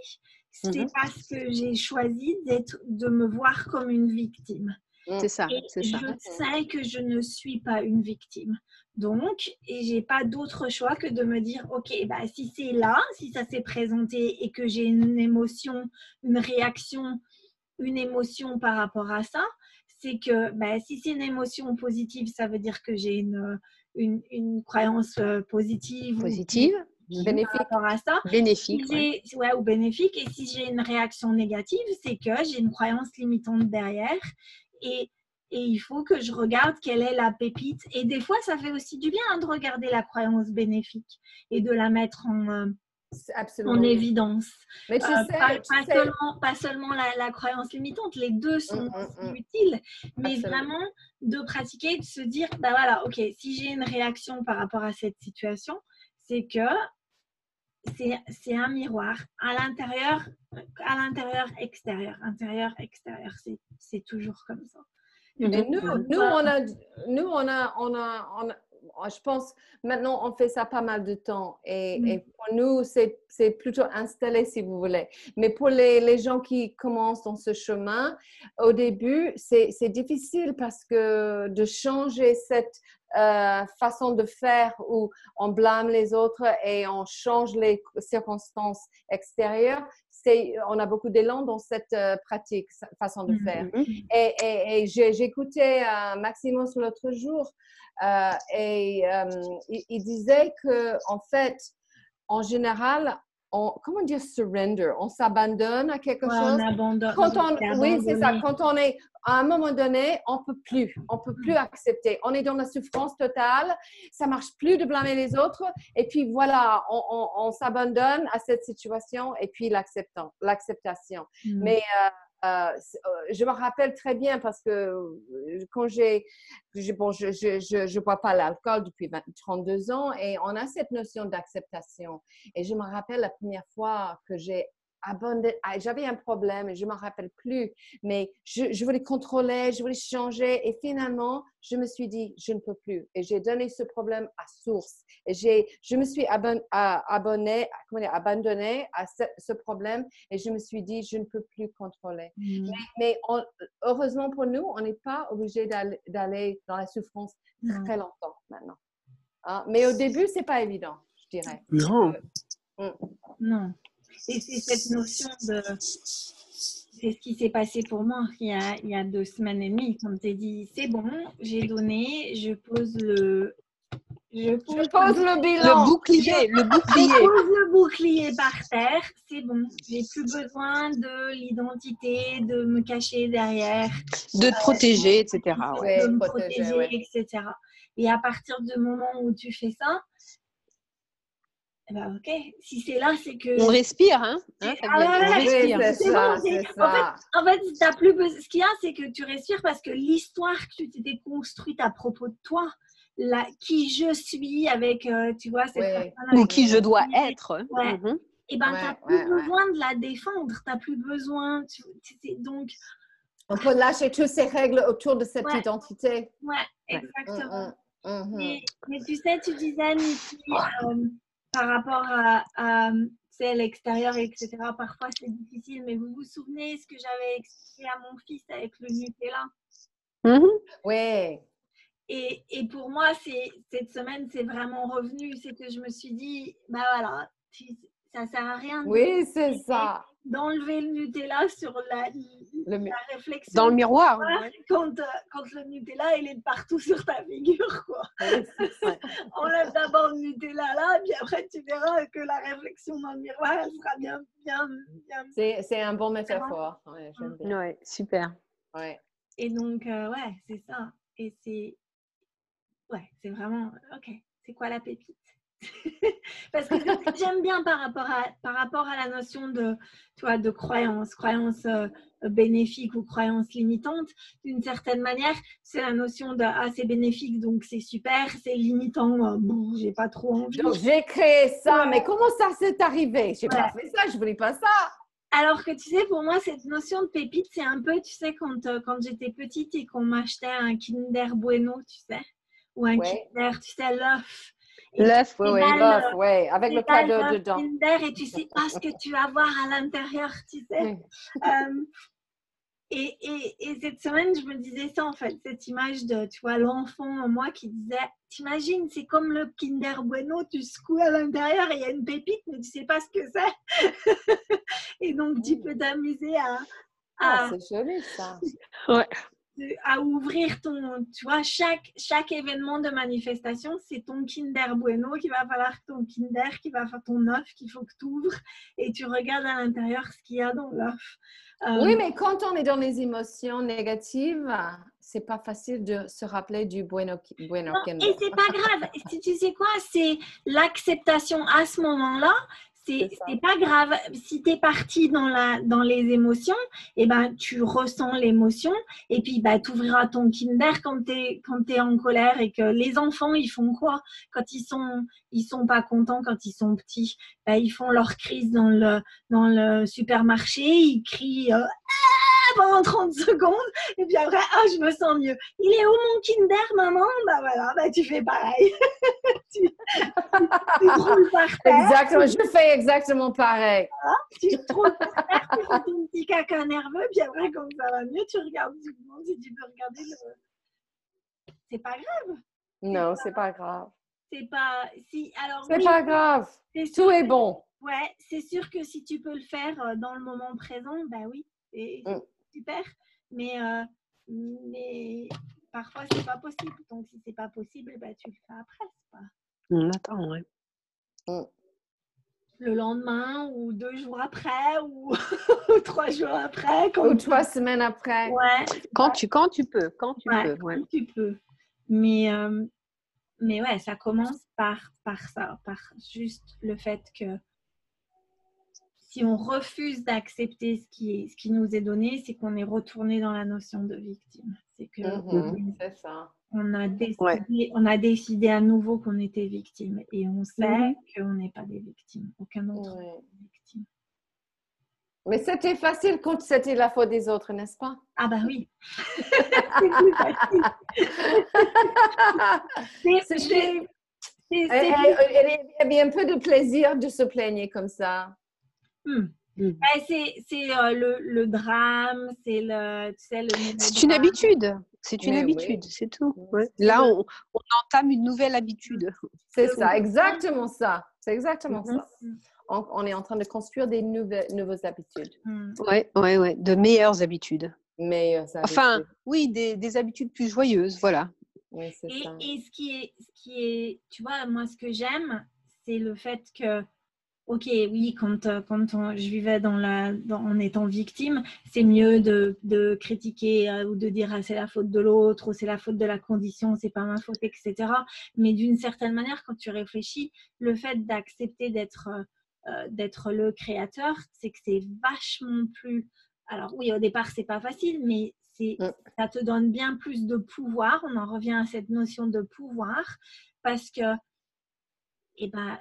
c'est mhm. parce que j'ai choisi d'être, de me voir comme une victime. C'est ça, c'est ça. Je sais que je ne suis pas une victime. Donc, et j'ai pas d'autre choix que de me dire, ok, bah, si c'est là, si ça s'est présenté et que j'ai une émotion, une réaction, une émotion par rapport à ça, c'est que bah, si c'est une émotion positive, ça veut dire que j'ai une, une, croyance euh, positive. Positive. bénéfique. Par rapport à ça. Bénéfique. ouais. ou bénéfique. Et si j'ai une réaction négative, c'est que j'ai une croyance limitante derrière. Et, et, il faut que je regarde quelle est la pépite. Et des fois, ça fait aussi du bien hein, de regarder la croyance bénéfique et de la mettre en, euh, en évidence. Mais tu euh, sais, pas, Seulement, pas, seulement, la, croyance limitante, les deux sont mm, mm, mm. utiles, mais vraiment de pratiquer, de se dire, bah voilà, ok, si j'ai une réaction par rapport à cette situation, c'est que c'est un miroir à l'intérieur, à l'intérieur, extérieur, intérieur, extérieur, c'est toujours comme ça. Mais nous, nous, on a, nous, on a, on a, on a je pense maintenant on fait ça pas mal de temps et, mm. pour nous c'est plutôt installé si vous voulez. Mais pour les, les gens qui commencent dans ce chemin, au début c'est difficile parce que de changer cette euh, façon de faire où on blâme les autres et on change les circonstances extérieures, on a beaucoup d'élan dans cette euh, pratique, façon de faire. Mm, et, et, et j'écoutais euh, Maximus l'autre jour euh, et euh, il, disait que en fait, en général, on, comment dire surrender, on s'abandonne à quelque chose. On abandonne. Quand on, oui, c'est ça. Quand on est à un moment donné, on peut plus, on peut plus accepter. On est dans la souffrance totale. Ça marche plus de blâmer les autres. Et puis voilà, on, s'abandonne à cette situation et puis l'acceptation. Mm. Mais euh, euh, euh, je me rappelle très bien parce que euh, quand j'ai, bon, je je, je, bois pas l'alcool depuis 32 ans et on a cette notion d'acceptation. Et je me rappelle la première fois que j'ai ah, j'avais un problème, je ne me rappelle plus, mais je, je, voulais contrôler, je voulais changer et finalement, je me suis dit, je ne peux plus. Et j'ai donné ce problème à source. Et j'ai, je me suis abonné, comment dire, abandonné à ce, problème et je me suis dit, je ne peux plus contrôler. Mmh. Mais, heureusement pour nous, on n'est pas obligé d'aller dans la souffrance très longtemps maintenant. Hein. Mais au début, c'est pas évident, je dirais. Non. Mmh. Non. Et c'est cette notion de. C'est ce qui s'est passé pour moi il y, a, il y a deux semaines et demie. Quand tu dit c'est bon, j'ai donné, je pose le. Je pose, le, bilan. Le bouclier. Le bouclier. Je pose le bouclier par terre. C'est bon. J'ai plus besoin de l'identité, de me cacher derrière. De te protéger, etc. de me protéger, etc. Et à partir du moment où tu fais ça, ben, ok, si c'est là, c'est que. On respire, hein, hein ah, On respire. C'est ça, ça. En fait, en fait plus besoin... ce qu'il y a, c'est que tu respires parce que l'histoire que tu t'étais construite à propos de toi, la... qui je suis avec, euh, tu vois, cette Ou qui je dois être. Ouais. Mhm. et ben, tu n'as plus besoin de la défendre, tu n'as plus besoin. donc, on peut lâcher toutes ces règles autour de cette identité. Ouais, exactement. Mm, mm, mm, mais, tu sais, tu disais, euh, par rapport à, à l'extérieur, etc., parfois c'est difficile, mais vous vous souvenez ce que j'avais expliqué à mon fils avec le Nutella? Mm-hmm. Oui. Et, et, pour moi, cette semaine, c'est vraiment revenu. C'est que je me suis dit, bah voilà, ça sert à rien. Oui, c'est ça. D'enlever le Nutella sur la, la réflexion. Dans le miroir. Quand, quand, le Nutella, il est partout sur ta figure. Quoi. Enlève d'abord le Nutella là, puis après, tu verras que la réflexion dans le miroir, elle sera bien. bien, bien... C'est un bon métaphore. Ouais, ouais super. Ouais. Et donc, euh, ouais, c'est ça. Et c'est. Ouais, c'est vraiment. Ok, c'est quoi la pépite? Parce que j'aime bien par rapport, à, par rapport à la notion de, toi, de croyance, croyance euh, bénéfique ou croyance limitante. D'une certaine manière, c'est la notion de ah, c'est bénéfique, donc c'est super, c'est limitant, euh, bon, j'ai pas trop envie. Donc j'ai créé ça, mais comment ça s'est arrivé? J'ai pas fait ça, je voulais pas ça. Alors que tu sais, pour moi, cette notion de pépite, c'est un peu, tu sais, quand, euh, quand j'étais petite et qu'on m'achetait un Kinder Bueno, tu sais, ou un Kinder, tu sais, l'œuf. L'œuf, oui, oui, l'œuf, oui, avec le cadeau dedans. et tu sais pas ce que tu vas voir à l'intérieur, tu sais. Euh, et, et, et, cette semaine, je me disais ça en fait, cette image de, tu vois, l'enfant en moi qui disait, t'imagines, c'est comme le Kinder Bueno, tu secoues à l'intérieur et il y a une pépite, mais tu sais pas ce que c'est. et donc, tu mmh. peux t'amuser à... Ah, c'est joli ça. Ouais à ouvrir ton, tu vois, chaque, chaque événement de manifestation, c'est ton Kinder Bueno qui va falloir ton Kinder, qui va faire ton œuf qu'il faut que tu ouvres et tu regardes à l'intérieur ce qu'il y a dans l'œuf. Euh, oui, mais quand on est dans les émotions négatives, c'est pas facile de se rappeler du Bueno, bueno Kinder. Et c'est pas grave. tu sais quoi, c'est l'acceptation à ce moment-là c'est pas grave. Si tu es parti dans, la, dans les émotions, et eh ben, tu ressens l'émotion et puis bah, tu ouvriras ton Kinder quand tu es, quand es en colère et que les enfants, ils font quoi quand ils sont, ils sont pas contents, quand ils sont petits? Bah, Ils font leur crise dans le, dans le supermarché, ils crient euh, pendant 30 secondes et puis après, ah, je me sens mieux. Il est où mon Kinder, maman? Bah voilà, bah tu fais pareil. tu, roules par terre. Exactement, je fais exactement pareil. tu te trouves par terre, tu fais ton petit caca nerveux, puis après, quand ça va mieux, tu regardes du monde si tu peux regarder le. C'est pas grave. Non, c'est pas grave. C'est pas. Si, alors. C'est pas grave. Tout est bon. Ouais, c'est sûr que si tu peux le faire euh, dans le moment présent, bah oui. Et, mm super. Mais, euh, mais parfois, c'est pas possible. Donc, si c'est pas possible, bah, tu le fais après. Pas... On attend, ouais. Mm. Le lendemain, ou deux jours après, ou trois jours après. Ou trois semaines après. Ouais. Quand, tu, quand tu peux. Quand tu peux. Quand tu peux. Mais, euh, mais ouais, ça commence par, par ça, par juste le fait que si on refuse d'accepter ce qui, est, ce qui nous est donné, c'est qu'on est retourné dans la notion de victime. C'est que mhm, ça. On, a décidé, on a décidé à nouveau qu'on était victime et on sait mhm. qu'on n'est pas des victimes. Aucun autre victime. Mais c'était facile quand c'était la faute des autres, n'est-ce pas? Ah bah oui. c'est Il y a un peu de plaisir de se plaigner comme ça. Hmm. Hmm. Ben, c'est euh, le, le, drame, c'est le, tu sais, le C'est une habitude. C'est une habitude, c'est tout. Là, on, on, entame une nouvelle habitude. C'est ça, exactement ça. C'est exactement ça. Mm-hmm. On, on, est en train de construire des nouvelles, nouvelles habitudes. Oui, oui, oui. De meilleures habitudes. Meilleures habitudes. Enfin, oui, des, des habitudes plus joyeuses, voilà. Oui, et, ça. et ce qui est, ce qui est, tu vois, moi, ce que j'aime, c'est le fait que ok, oui, quand, euh, quand je vivais dans la, en étant victime, c'est mieux de, de critiquer euh, ou de dire ah, c'est la faute de l'autre ou c'est la faute de la condition, c'est pas ma faute, etc. Mais d'une certaine manière, quand tu réfléchis, le fait d'accepter d'être euh, d'être le créateur, c'est que c'est vachement plus. Alors oui, au départ, c'est pas facile, mais c'est mm. ça te donne bien plus de pouvoir. On en revient à cette notion de pouvoir parce que, eh ben,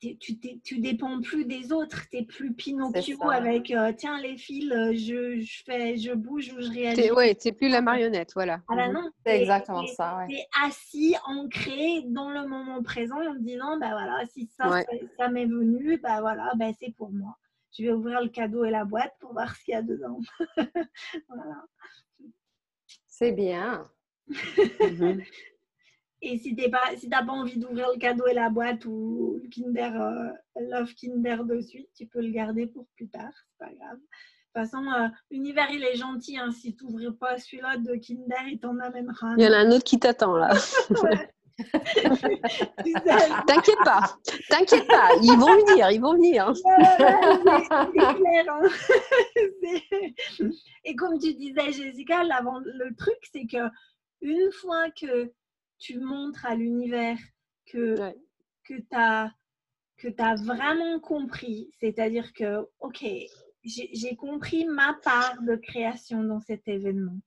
tu, tu dépends plus des autres, tu n'es plus Pinocchio avec euh, tiens les fils, euh, je, je, fais, je bouge ou je réagis. Oui, tu n'es plus la marionnette, voilà. Ah bah mhm. non, c'est exactement ça. Tu es assis, ancré dans le moment présent en te disant bah voilà, si ça, ça, m'est venu, bah voilà, bah, c'est pour moi. Je vais ouvrir le cadeau et la boîte pour voir ce qu'il y a dedans. voilà. C'est bien. Mhm. Et si tu n'as si pas envie d'ouvrir le cadeau et la boîte ou le Kinder, euh, Love Kinder de suite, tu peux le garder pour plus tard, c'est pas grave. De toute façon, euh, l'univers, il est gentil. Hein. Si tu n'ouvres pas celui-là de Kinder, il t'en amènera. Il y en a un autre qui t'attend là. T'inquiète pas, t'inquiète pas, ils vont venir, ils vont venir. c'est clair. Hein. Et comme tu disais, Jessica, le truc, c'est que une fois que tu montres à l'univers que, que tu as, vraiment compris. C'est-à-dire que, OK, j'ai compris ma part de création dans cet événement.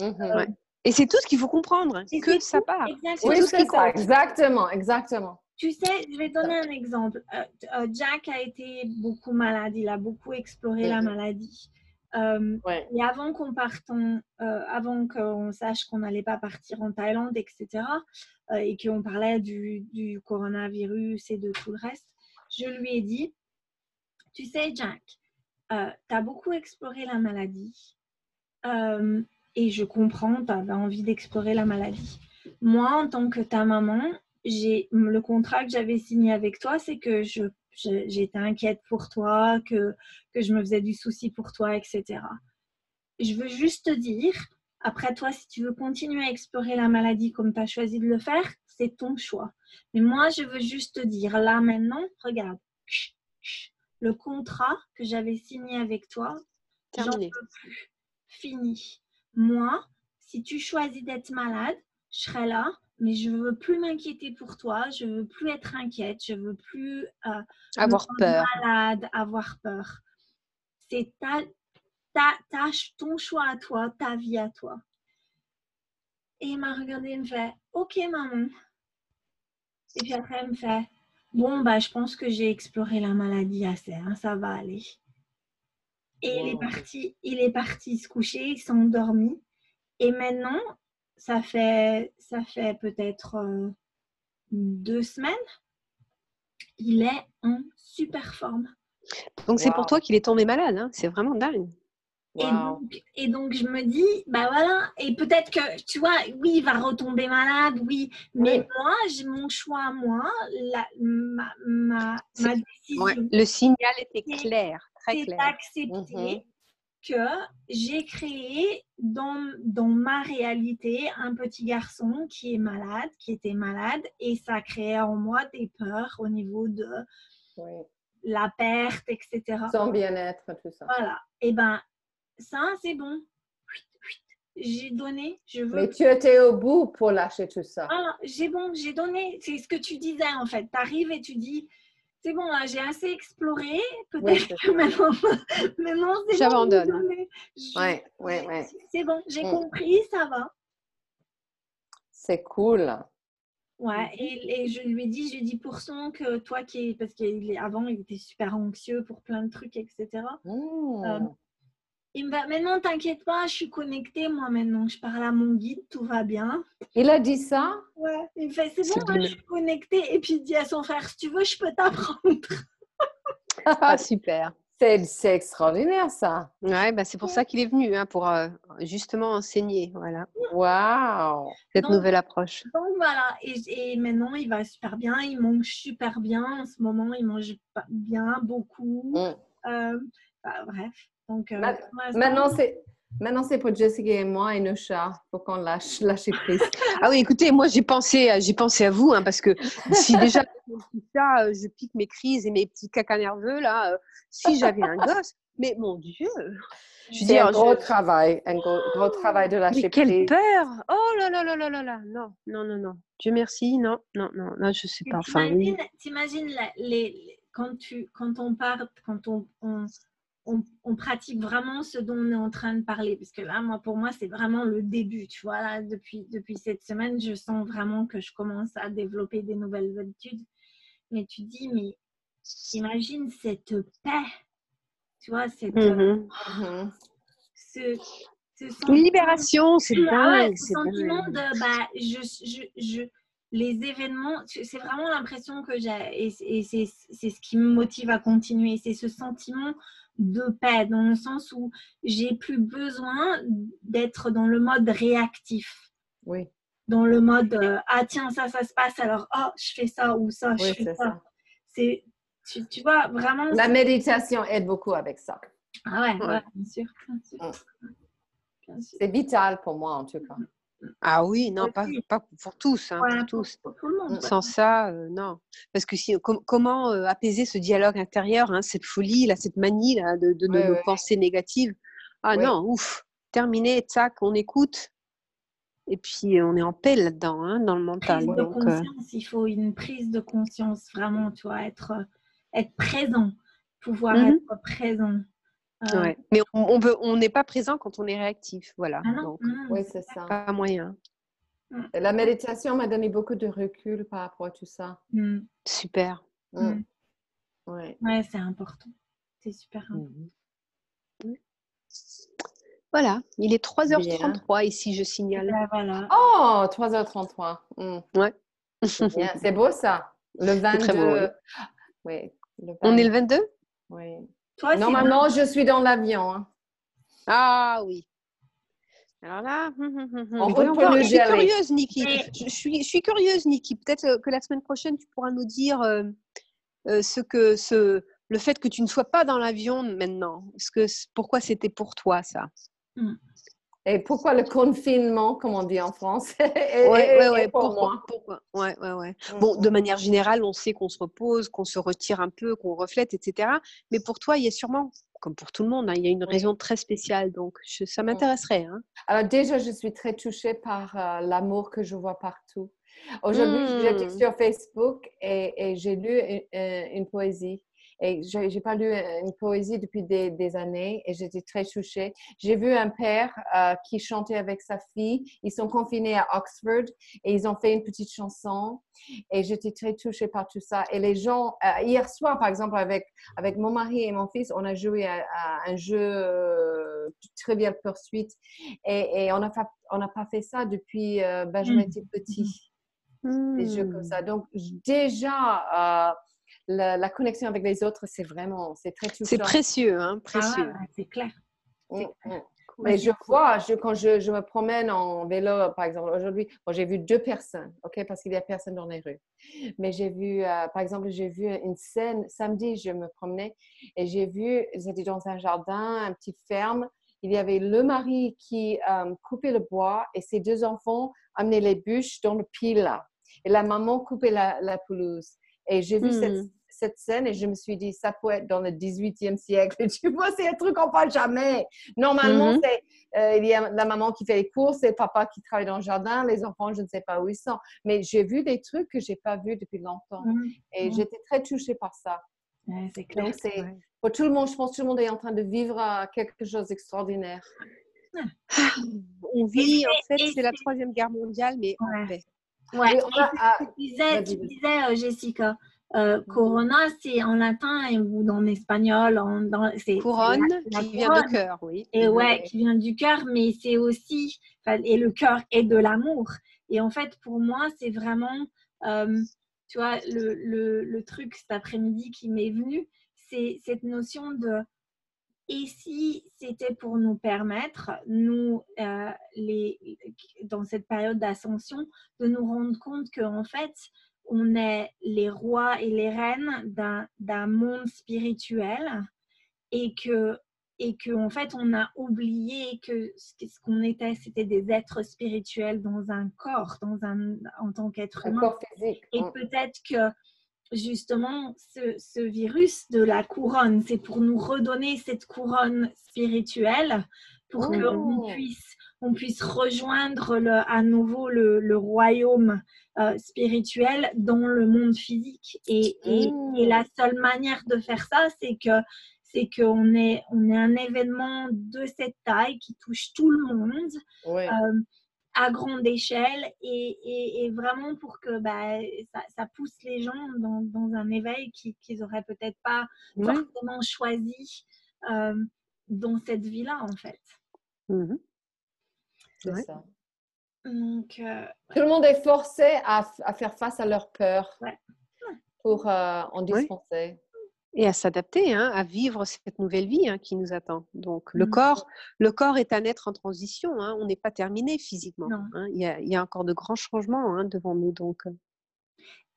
Mhm. Euh, et c'est tout ce qu'il faut comprendre, que sa part. Oui, c'est ça, exactement, exactement. Tu sais, je vais donner un exemple. Euh, euh, Jack a été beaucoup malade, il a beaucoup exploré la maladie. Euh, et avant qu'on parte, euh, avant qu'on sache qu'on n'allait pas partir en Thaïlande, etc., euh, et qu'on parlait du, du, coronavirus et de tout le reste, je lui ai dit, tu sais, Jack, tu as beaucoup exploré la maladie. et je comprends, tu avais envie d'explorer la maladie. Moi, en tant que ta maman, j'ai le contrat que j'avais signé avec toi, c'est que je j'étais inquiète pour toi, que, que je me faisais du souci pour toi, etc. Je veux juste te dire, après toi, si tu veux continuer à explorer la maladie comme tu as choisi de le faire, c'est ton choix. Mais moi, je veux juste te dire, là maintenant, regarde, le contrat que j'avais signé avec toi, j'en peux plus. Fini. Moi, si tu choisis d'être malade, je serai là mais je veux plus m'inquiéter pour toi, je veux plus être inquiète, je veux plus euh, avoir peur, malade, avoir peur. C'est ta, ta, ta, ton choix à toi, ta vie à toi. Et il m'a regardé, il me fait, ok maman. Et puis après, il me fait, bon bah je pense que j'ai exploré la maladie assez, hein, ça va aller. Et il est parti, il est parti se coucher, il s'est endormi. Et maintenant, ça fait, ça fait peut-être euh, deux semaines. Il est en super forme. Donc c'est pour toi qu'il est tombé malade, hein. c'est vraiment dingue. Et, donc, je me dis, bah voilà, et peut-être que, tu vois, oui, il va retomber malade, oui, mais moi, j'ai mon choix, moi, la, ma, ma, décision. le signal était clair, très clair. C'est d'accepter mhm que j'ai créé dans, dans ma réalité un petit garçon qui est malade, qui était malade, et ça créé en moi des peurs au niveau de la perte, etc. Son bien-être, tout ça. Voilà. Et eh ben, ça, c'est bon. J'ai donné, je veux. Mais tu étais au bout pour lâcher tout ça. Ah, j'ai bon, j'ai donné. C'est ce que tu disais en fait. Tu arrives et tu dis, c'est bon, là, j'ai assez exploré. Peut-être que maintenant, maintenant c'est J'abandonne. Bon, ouais, ouais, ouais. C'est bon, j'ai mm. compris, ça va. C'est cool. Ouais, mm-hmm. et, et, je lui ai dit, je lui dit pour son que toi qui parce qu'avant il était super anxieux pour plein de trucs, etc. Il me va, t'inquiète pas, je suis connectée, moi, maintenant. Je parle à mon guide, tout va bien. Il a dit ça? Ouais. Il me fait, c'est bon, je suis connectée. Et puis, il dit à son frère, si tu veux, je peux t'apprendre. ah, super. C'est extraordinaire, ça. Ouais, bah, c'est pour ça qu'il est venu, hein, pour euh, justement enseigner. Voilà. Waouh Cette nouvelle approche. Donc, voilà. Et, et, maintenant, il va super bien. Il mange super bien. En ce moment, il mange bien, beaucoup. Mm. Euh, bah, bref. Donc, euh, maintenant, c'est. Maintenant, c'est pour Jessica et moi et nos chats. Faut qu'on lâche, lâche prise. ah oui, écoutez, moi, j'ai pensé, j'ai pensé à vous, hein, parce que si déjà, ça, euh, je pique mes crises et mes petits caca nerveux, là, euh, si j'avais un gosse, mais mon Dieu C'est un gros travail, un gros, travail de lâcher mais quelle peur Oh là là là là là là Non, non, non, non. Dieu merci, non, non, non, non, je sais pas. Enfin, T'imagines les, quand, tu, quand on part, quand on, on on, pratique vraiment ce dont on est en train de parler. Parce que là, moi, pour moi, c'est vraiment le début. Tu vois, là, depuis, depuis cette semaine, je sens vraiment que je commence à développer des nouvelles habitudes. Mais tu dis, mais imagine cette paix, tu vois, cette, ce, Une libération, c'est ah ce sentiment de, bah, je, je, je, les événements, c'est vraiment l'impression que j'ai, et, c'est ce qui me motive à continuer, c'est ce sentiment de paix, dans le sens où j'ai plus besoin d'être dans le mode réactif. Oui. Dans le mode, euh, ah tiens, ça, ça se passe, alors, oh, je fais ça, ou ça, je fais ça. C'est, tu, tu, vois, vraiment... La méditation aide beaucoup avec ça. Ah ouais, ouais. bien sûr. Mm. C'est vital pour moi, en tout cas. Ah oui, non, pas, pas pour tous. Hein, pour tous. Sans ça, euh, non. Parce que si, comment euh, apaiser ce dialogue intérieur, hein, cette folie, là, cette manie là, de, de, nos pensées négatives? Ah non, ouf, terminé, tac, on écoute. Et puis on est en paix là-dedans, hein, dans le mental. Prise de euh conscience, il faut une prise de conscience, vraiment, tu vois, être, être présent, pouvoir mmh être présent. Euh, Mais on n'est on pas présent quand on est réactif. Voilà. Ah Donc, oui, c'est ça. Pas moyen. Mm. La méditation m'a donné beaucoup de recul par rapport à tout ça. Mm. Super. Mm. Ouais, ouais c'est important. C'est super important. Voilà, il est 3h33 ici, je signale. voilà. Oh, 3h33. Ouais. C'est beau ça. Le 22. oui. On est le 22 Oui. Normalement, je suis dans l'avion. Hein. Ah oui. Alors là, hum, hum, hum, je suis curieuse, Niki. Je, suis, je suis curieuse, Niki. Peut-être euh, que la semaine prochaine, tu pourras nous dire euh, euh, ce que ce, le fait que tu ne sois pas dans l'avion maintenant. Ce que, pourquoi c'était pour toi ça? Et pourquoi le confinement, comme on dit en France Oui, ouais, ouais, pourquoi, pourquoi? Ouais, ouais, ouais. Mm, bon, de mm. manière générale, on sait qu'on se repose, qu'on se retire un peu, qu'on reflète, etc. Mais pour toi, il y a sûrement, comme pour tout le monde, hein, il y a une raison très spéciale. Donc, ça mm. m'intéresserait. Hein. Alors déjà, je suis très touchée par euh, l'amour que je vois partout. Aujourd'hui, j'étais sur Facebook et, et j'ai lu une, une poésie et je n'ai pas lu euh, une poésie depuis des, années et j'étais très touchée. J'ai vu un père euh, qui chantait avec sa fille. Ils sont confinés à Oxford et ils ont fait une petite chanson. Et j'étais très touchée par tout ça. Et les gens, euh, hier soir, par exemple, avec, avec mon mari et mon fils, on a joué à, un jeu très bien poursuite. Et, et on n'a on pas fait ça depuis Benjamin était petit. Des jeux comme ça. Donc, déjà, la, connexion avec les autres, c'est vraiment, c'est très touchant. C'est précieux, hein, précieux. Ah, c'est clair. Mm, mm. Mais je vois, je, quand je, je, me promène en vélo, par exemple, aujourd'hui, j'ai vu deux personnes, ok, parce qu'il y a personne dans les rues. Mais j'ai vu, euh, par exemple, j'ai vu une scène, samedi, je me promenais et j'ai vu, j'étais dans un jardin, un petit ferme, il y avait le mari qui euh, coupait le bois et ses deux enfants amenaient les bûches dans le pile Et la maman coupait la, la pelouse. Et j'ai vu cette, hmm cette scène et je me suis dit, ça peut être dans le 18e siècle. tu vois, c'est un truc qu'on parle jamais. Normalement, mm-hmm. c'est euh, il y a la maman qui fait les courses, c'est papa qui travaille dans le jardin, les enfants, je ne sais pas où ils sont. Mais j'ai vu des trucs que j'ai pas vus depuis longtemps mm-hmm. et mm-hmm. j'étais très touchée par ça. c'est clair. pour tout le monde, je pense que tout le monde est en train de vivre quelque chose d'extraordinaire. On vit, en fait, c'est la troisième guerre mondiale, mais en paix. Ouais. tu disais, tu disais euh, Jessica, euh, corona, c'est en latin ou en espagnol. En, dans, c'est, Couronne, qui vient du cœur, oui. Et ouais, qui vient du cœur, mais c'est aussi, et le cœur est de l'amour. Et en fait, pour moi, c'est vraiment, euh, tu vois, le, le, le, truc cet après-midi qui m'est venu, c'est cette notion de, et si c'était pour nous permettre, nous, euh, les, dans cette période d'ascension, de nous rendre compte qu'en fait, on est les rois et les reines d'un monde spirituel et que et que en fait on a oublié que ce qu'on était c'était des êtres spirituels dans un corps dans un en tant qu'être humain et mm. peut-être que justement ce, virus de la couronne c'est pour nous redonner cette couronne spirituelle pour mm. qu'on puisse on puisse rejoindre le, à nouveau le, royaume euh, spirituel dans le monde physique. Et, et, mmh. la seule manière de faire ça, c'est que c'est qu'on est, on est un événement de cette taille qui touche tout le monde. Euh, à grande échelle et, vraiment pour que bah, ça, pousse les gens dans, un éveil qu'ils n'auraient peut-être pas forcément choisi euh, dans cette vie-là, en fait. Mmh C'est ça. Donc, euh, Tout le monde est forcé à, faire face à leur peur pour en dispenser et à s'adapter, hein, à vivre cette nouvelle vie hein, qui nous attend. Donc le mmh. corps, le corps est un être en transition. Hein, on n'est pas terminé physiquement. Il y, a, il, y a, encore de grands changements devant nous. Donc.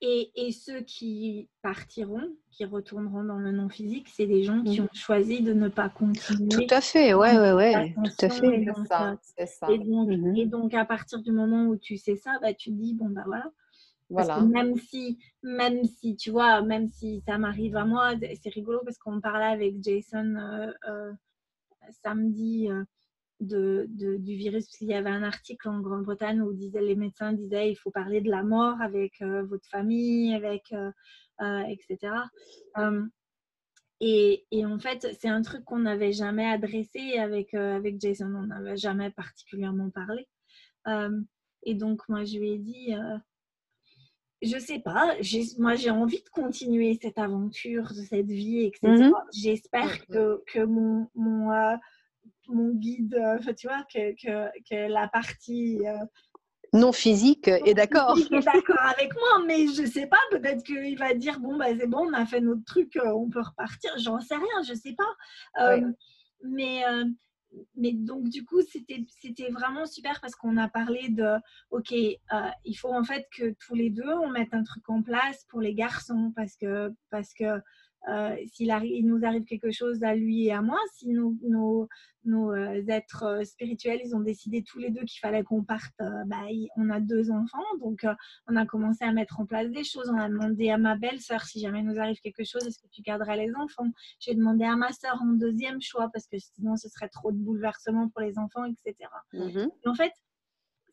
Euh. Et, et, ceux qui partiront, qui retourneront dans le non physique, c'est des gens qui mmh. ont choisi de ne pas continuer. Tout à fait, ouais, ouais, ouais, tout à fait. Et donc, ça, ça. Et, donc, mmh et donc, à partir du moment où tu sais ça, bah, tu te dis bon bah voilà, même si, même si, tu vois, même si ça m'arrive à moi, c'est rigolo parce qu'on parlait avec Jason euh, euh, samedi euh, de, du virus, parce qu'il y avait un article en Grande-Bretagne où disait, les médecins disaient il faut parler de la mort avec votre famille, avec, etc. Et, et, en fait, c'est un truc qu'on n'avait jamais adressé avec, avec Jason, on n'avait jamais particulièrement parlé. et donc, moi, je lui ai dit, je sais pas, moi j'ai envie de continuer cette aventure, de cette vie, etc. Mhm. J'espère que, que, mon, mon, euh, mon guide, euh, tu vois, que, que, la partie euh, non physique est d'accord. est d'accord avec moi, mais je sais pas, peut-être qu'il va dire bon, bah, c'est bon, on a fait notre truc, on peut repartir, j'en sais rien, je sais pas. Mais mais donc, du coup, c'était vraiment super parce qu'on a parlé de, OK, euh, il faut en fait que tous les deux, on mette un truc en place pour les garçons parce que, parce que euh, s'il il nous arrive quelque chose à lui et à moi, si nos, nos, nos euh, êtres euh, spirituels, ils ont décidé tous les deux qu'il fallait qu'on parte, bah, on a deux enfants, donc on a commencé à mettre en place des choses. On a demandé à ma belle-sœur si jamais nous arrive quelque chose, est-ce que tu garderais les enfants? J'ai demandé à ma sœur en deuxième choix parce que sinon ce serait trop de bouleversement pour les enfants, etc. Mmh en fait,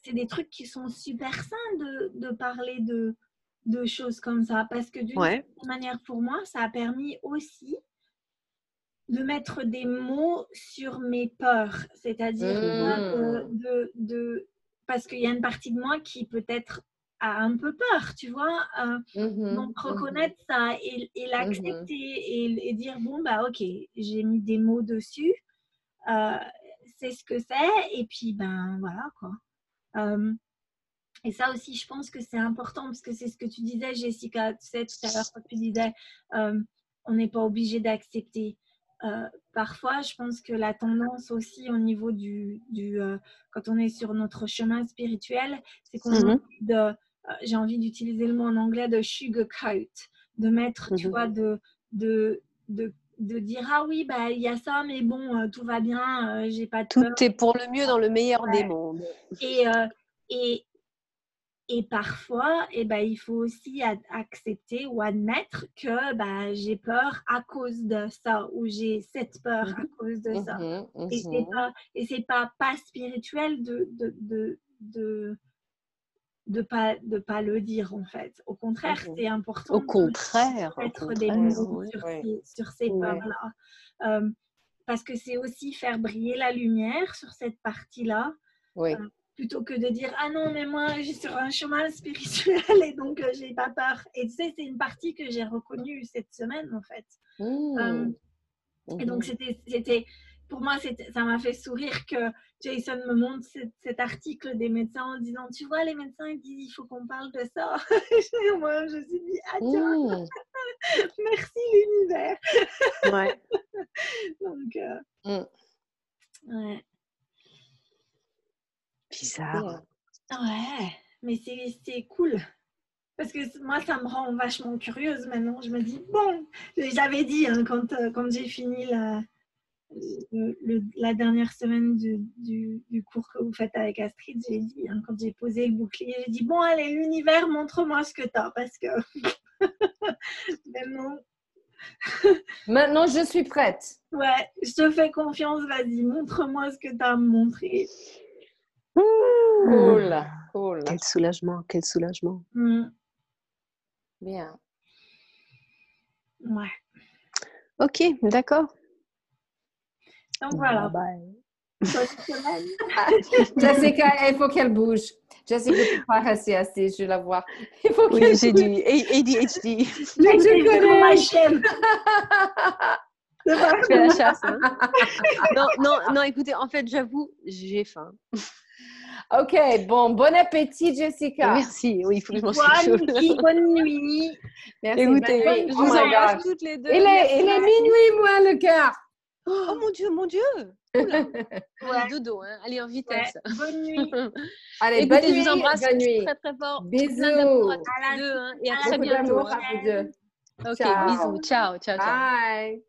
c'est des trucs qui sont super sains de, de parler de, de choses comme ça. Parce que d'une manière, pour moi, ça a permis aussi de mettre des mots sur mes peurs. C'est-à-dire mmh. de, de, Parce qu'il y a une partie de moi qui peut-être a un peu peur, tu vois. Euh, mmh donc, mmh reconnaître ça et, l'accepter et, dire, bon, bah ok, j'ai mis des mots dessus. Euh, c'est ce que c'est. Et puis, ben voilà, quoi. Euh, et ça aussi, je pense que c'est important parce que c'est ce que tu disais, Jessica, tu sais, tout à l'heure, quand tu disais, euh, on n'est pas obligé d'accepter. Euh, parfois, je pense que la tendance aussi au niveau du, du euh, quand on est sur notre chemin spirituel, c'est qu'on a mm-hmm. j'ai envie d'utiliser le mot en anglais de sugarcoat, de mettre, tu mm-hmm. vois, de, de, de, de, dire ah oui, bah il y a ça, mais bon, tout va bien, j'ai pas de Tout est pour le mieux dans le meilleur des mondes. Et, et, et parfois, eh ben, il faut aussi accepter ou admettre que bah, j'ai peur à cause de ça ou j'ai cette peur à mmh cause de ça. Mmh et c'est mmh pas, et pas, pas spirituel de de, de, de, de pas, de pas le dire en fait. Au contraire, c'est important. Au contraire. De mettre des mots sur, ces, peurs-là. Euh, parce que c'est aussi faire briller la lumière sur cette partie-là. Oui. Euh, plutôt que de dire ah non mais moi je suis sur un chemin spirituel et donc euh, j'ai pas peur. Et tu sais c'est une partie que j'ai reconnue cette semaine en fait. Mmh. Euh, et donc mmh. c'était c'était pour moi ça m'a fait sourire que Jason me montre cet, article des médecins en disant tu vois les médecins ils disent il faut qu'on parle de ça. Et moi je me suis dit ah tiens. Mmh. merci l'univers. Ouais. Donc euh, ouais Bizarre. Ouais, mais c'est cool. Parce que moi, ça me rend vachement curieuse maintenant. Je me dis, bon, j'avais dit hein, quand, euh, quand j'ai fini la, la dernière semaine du, du, cours que vous faites avec Astrid, j'ai dit, hein, quand j'ai posé le bouclier, j'ai dit, bon, allez, l'univers, montre-moi ce que tu as. Parce que maintenant. maintenant, je suis prête. Ouais, je te fais confiance, vas-y, montre-moi ce que tu as à me montrer. Cool, cool. Quel soulagement, quel soulagement. Mm. Bien. Ouais. Ok, d'accord. Donc voilà. Jessica, il faut qu'elle bouge. Jessica peut pas rester assise, je la vois. Il faut oui, j'ai du ADHD. Mais je connais ma chaîne. C'est la chasse. Hein. non, non, non, écoutez, en fait, j'avoue, j'ai faim. Ok, bon, bon appétit, Jessica. Merci. Oui, il faut que je mange quelque chose. Bonne nuit. Merci. Écoutez, je vous oh embrasse toutes les deux. Il est, il est minuit, moi, le cœur. Oh mon Dieu, mon Dieu. Oula. ouais. Dodo, hein. Allez, en vitesse. Ouais. Bonne nuit. Allez, Écoutez, bonne je vous embrasse bonne nuit. très très fort. Bisous. À tous les deux, hein, et à, à très bientôt. À vous deux. Ok, ciao. bisous. Ciao, ciao, ciao. Bye.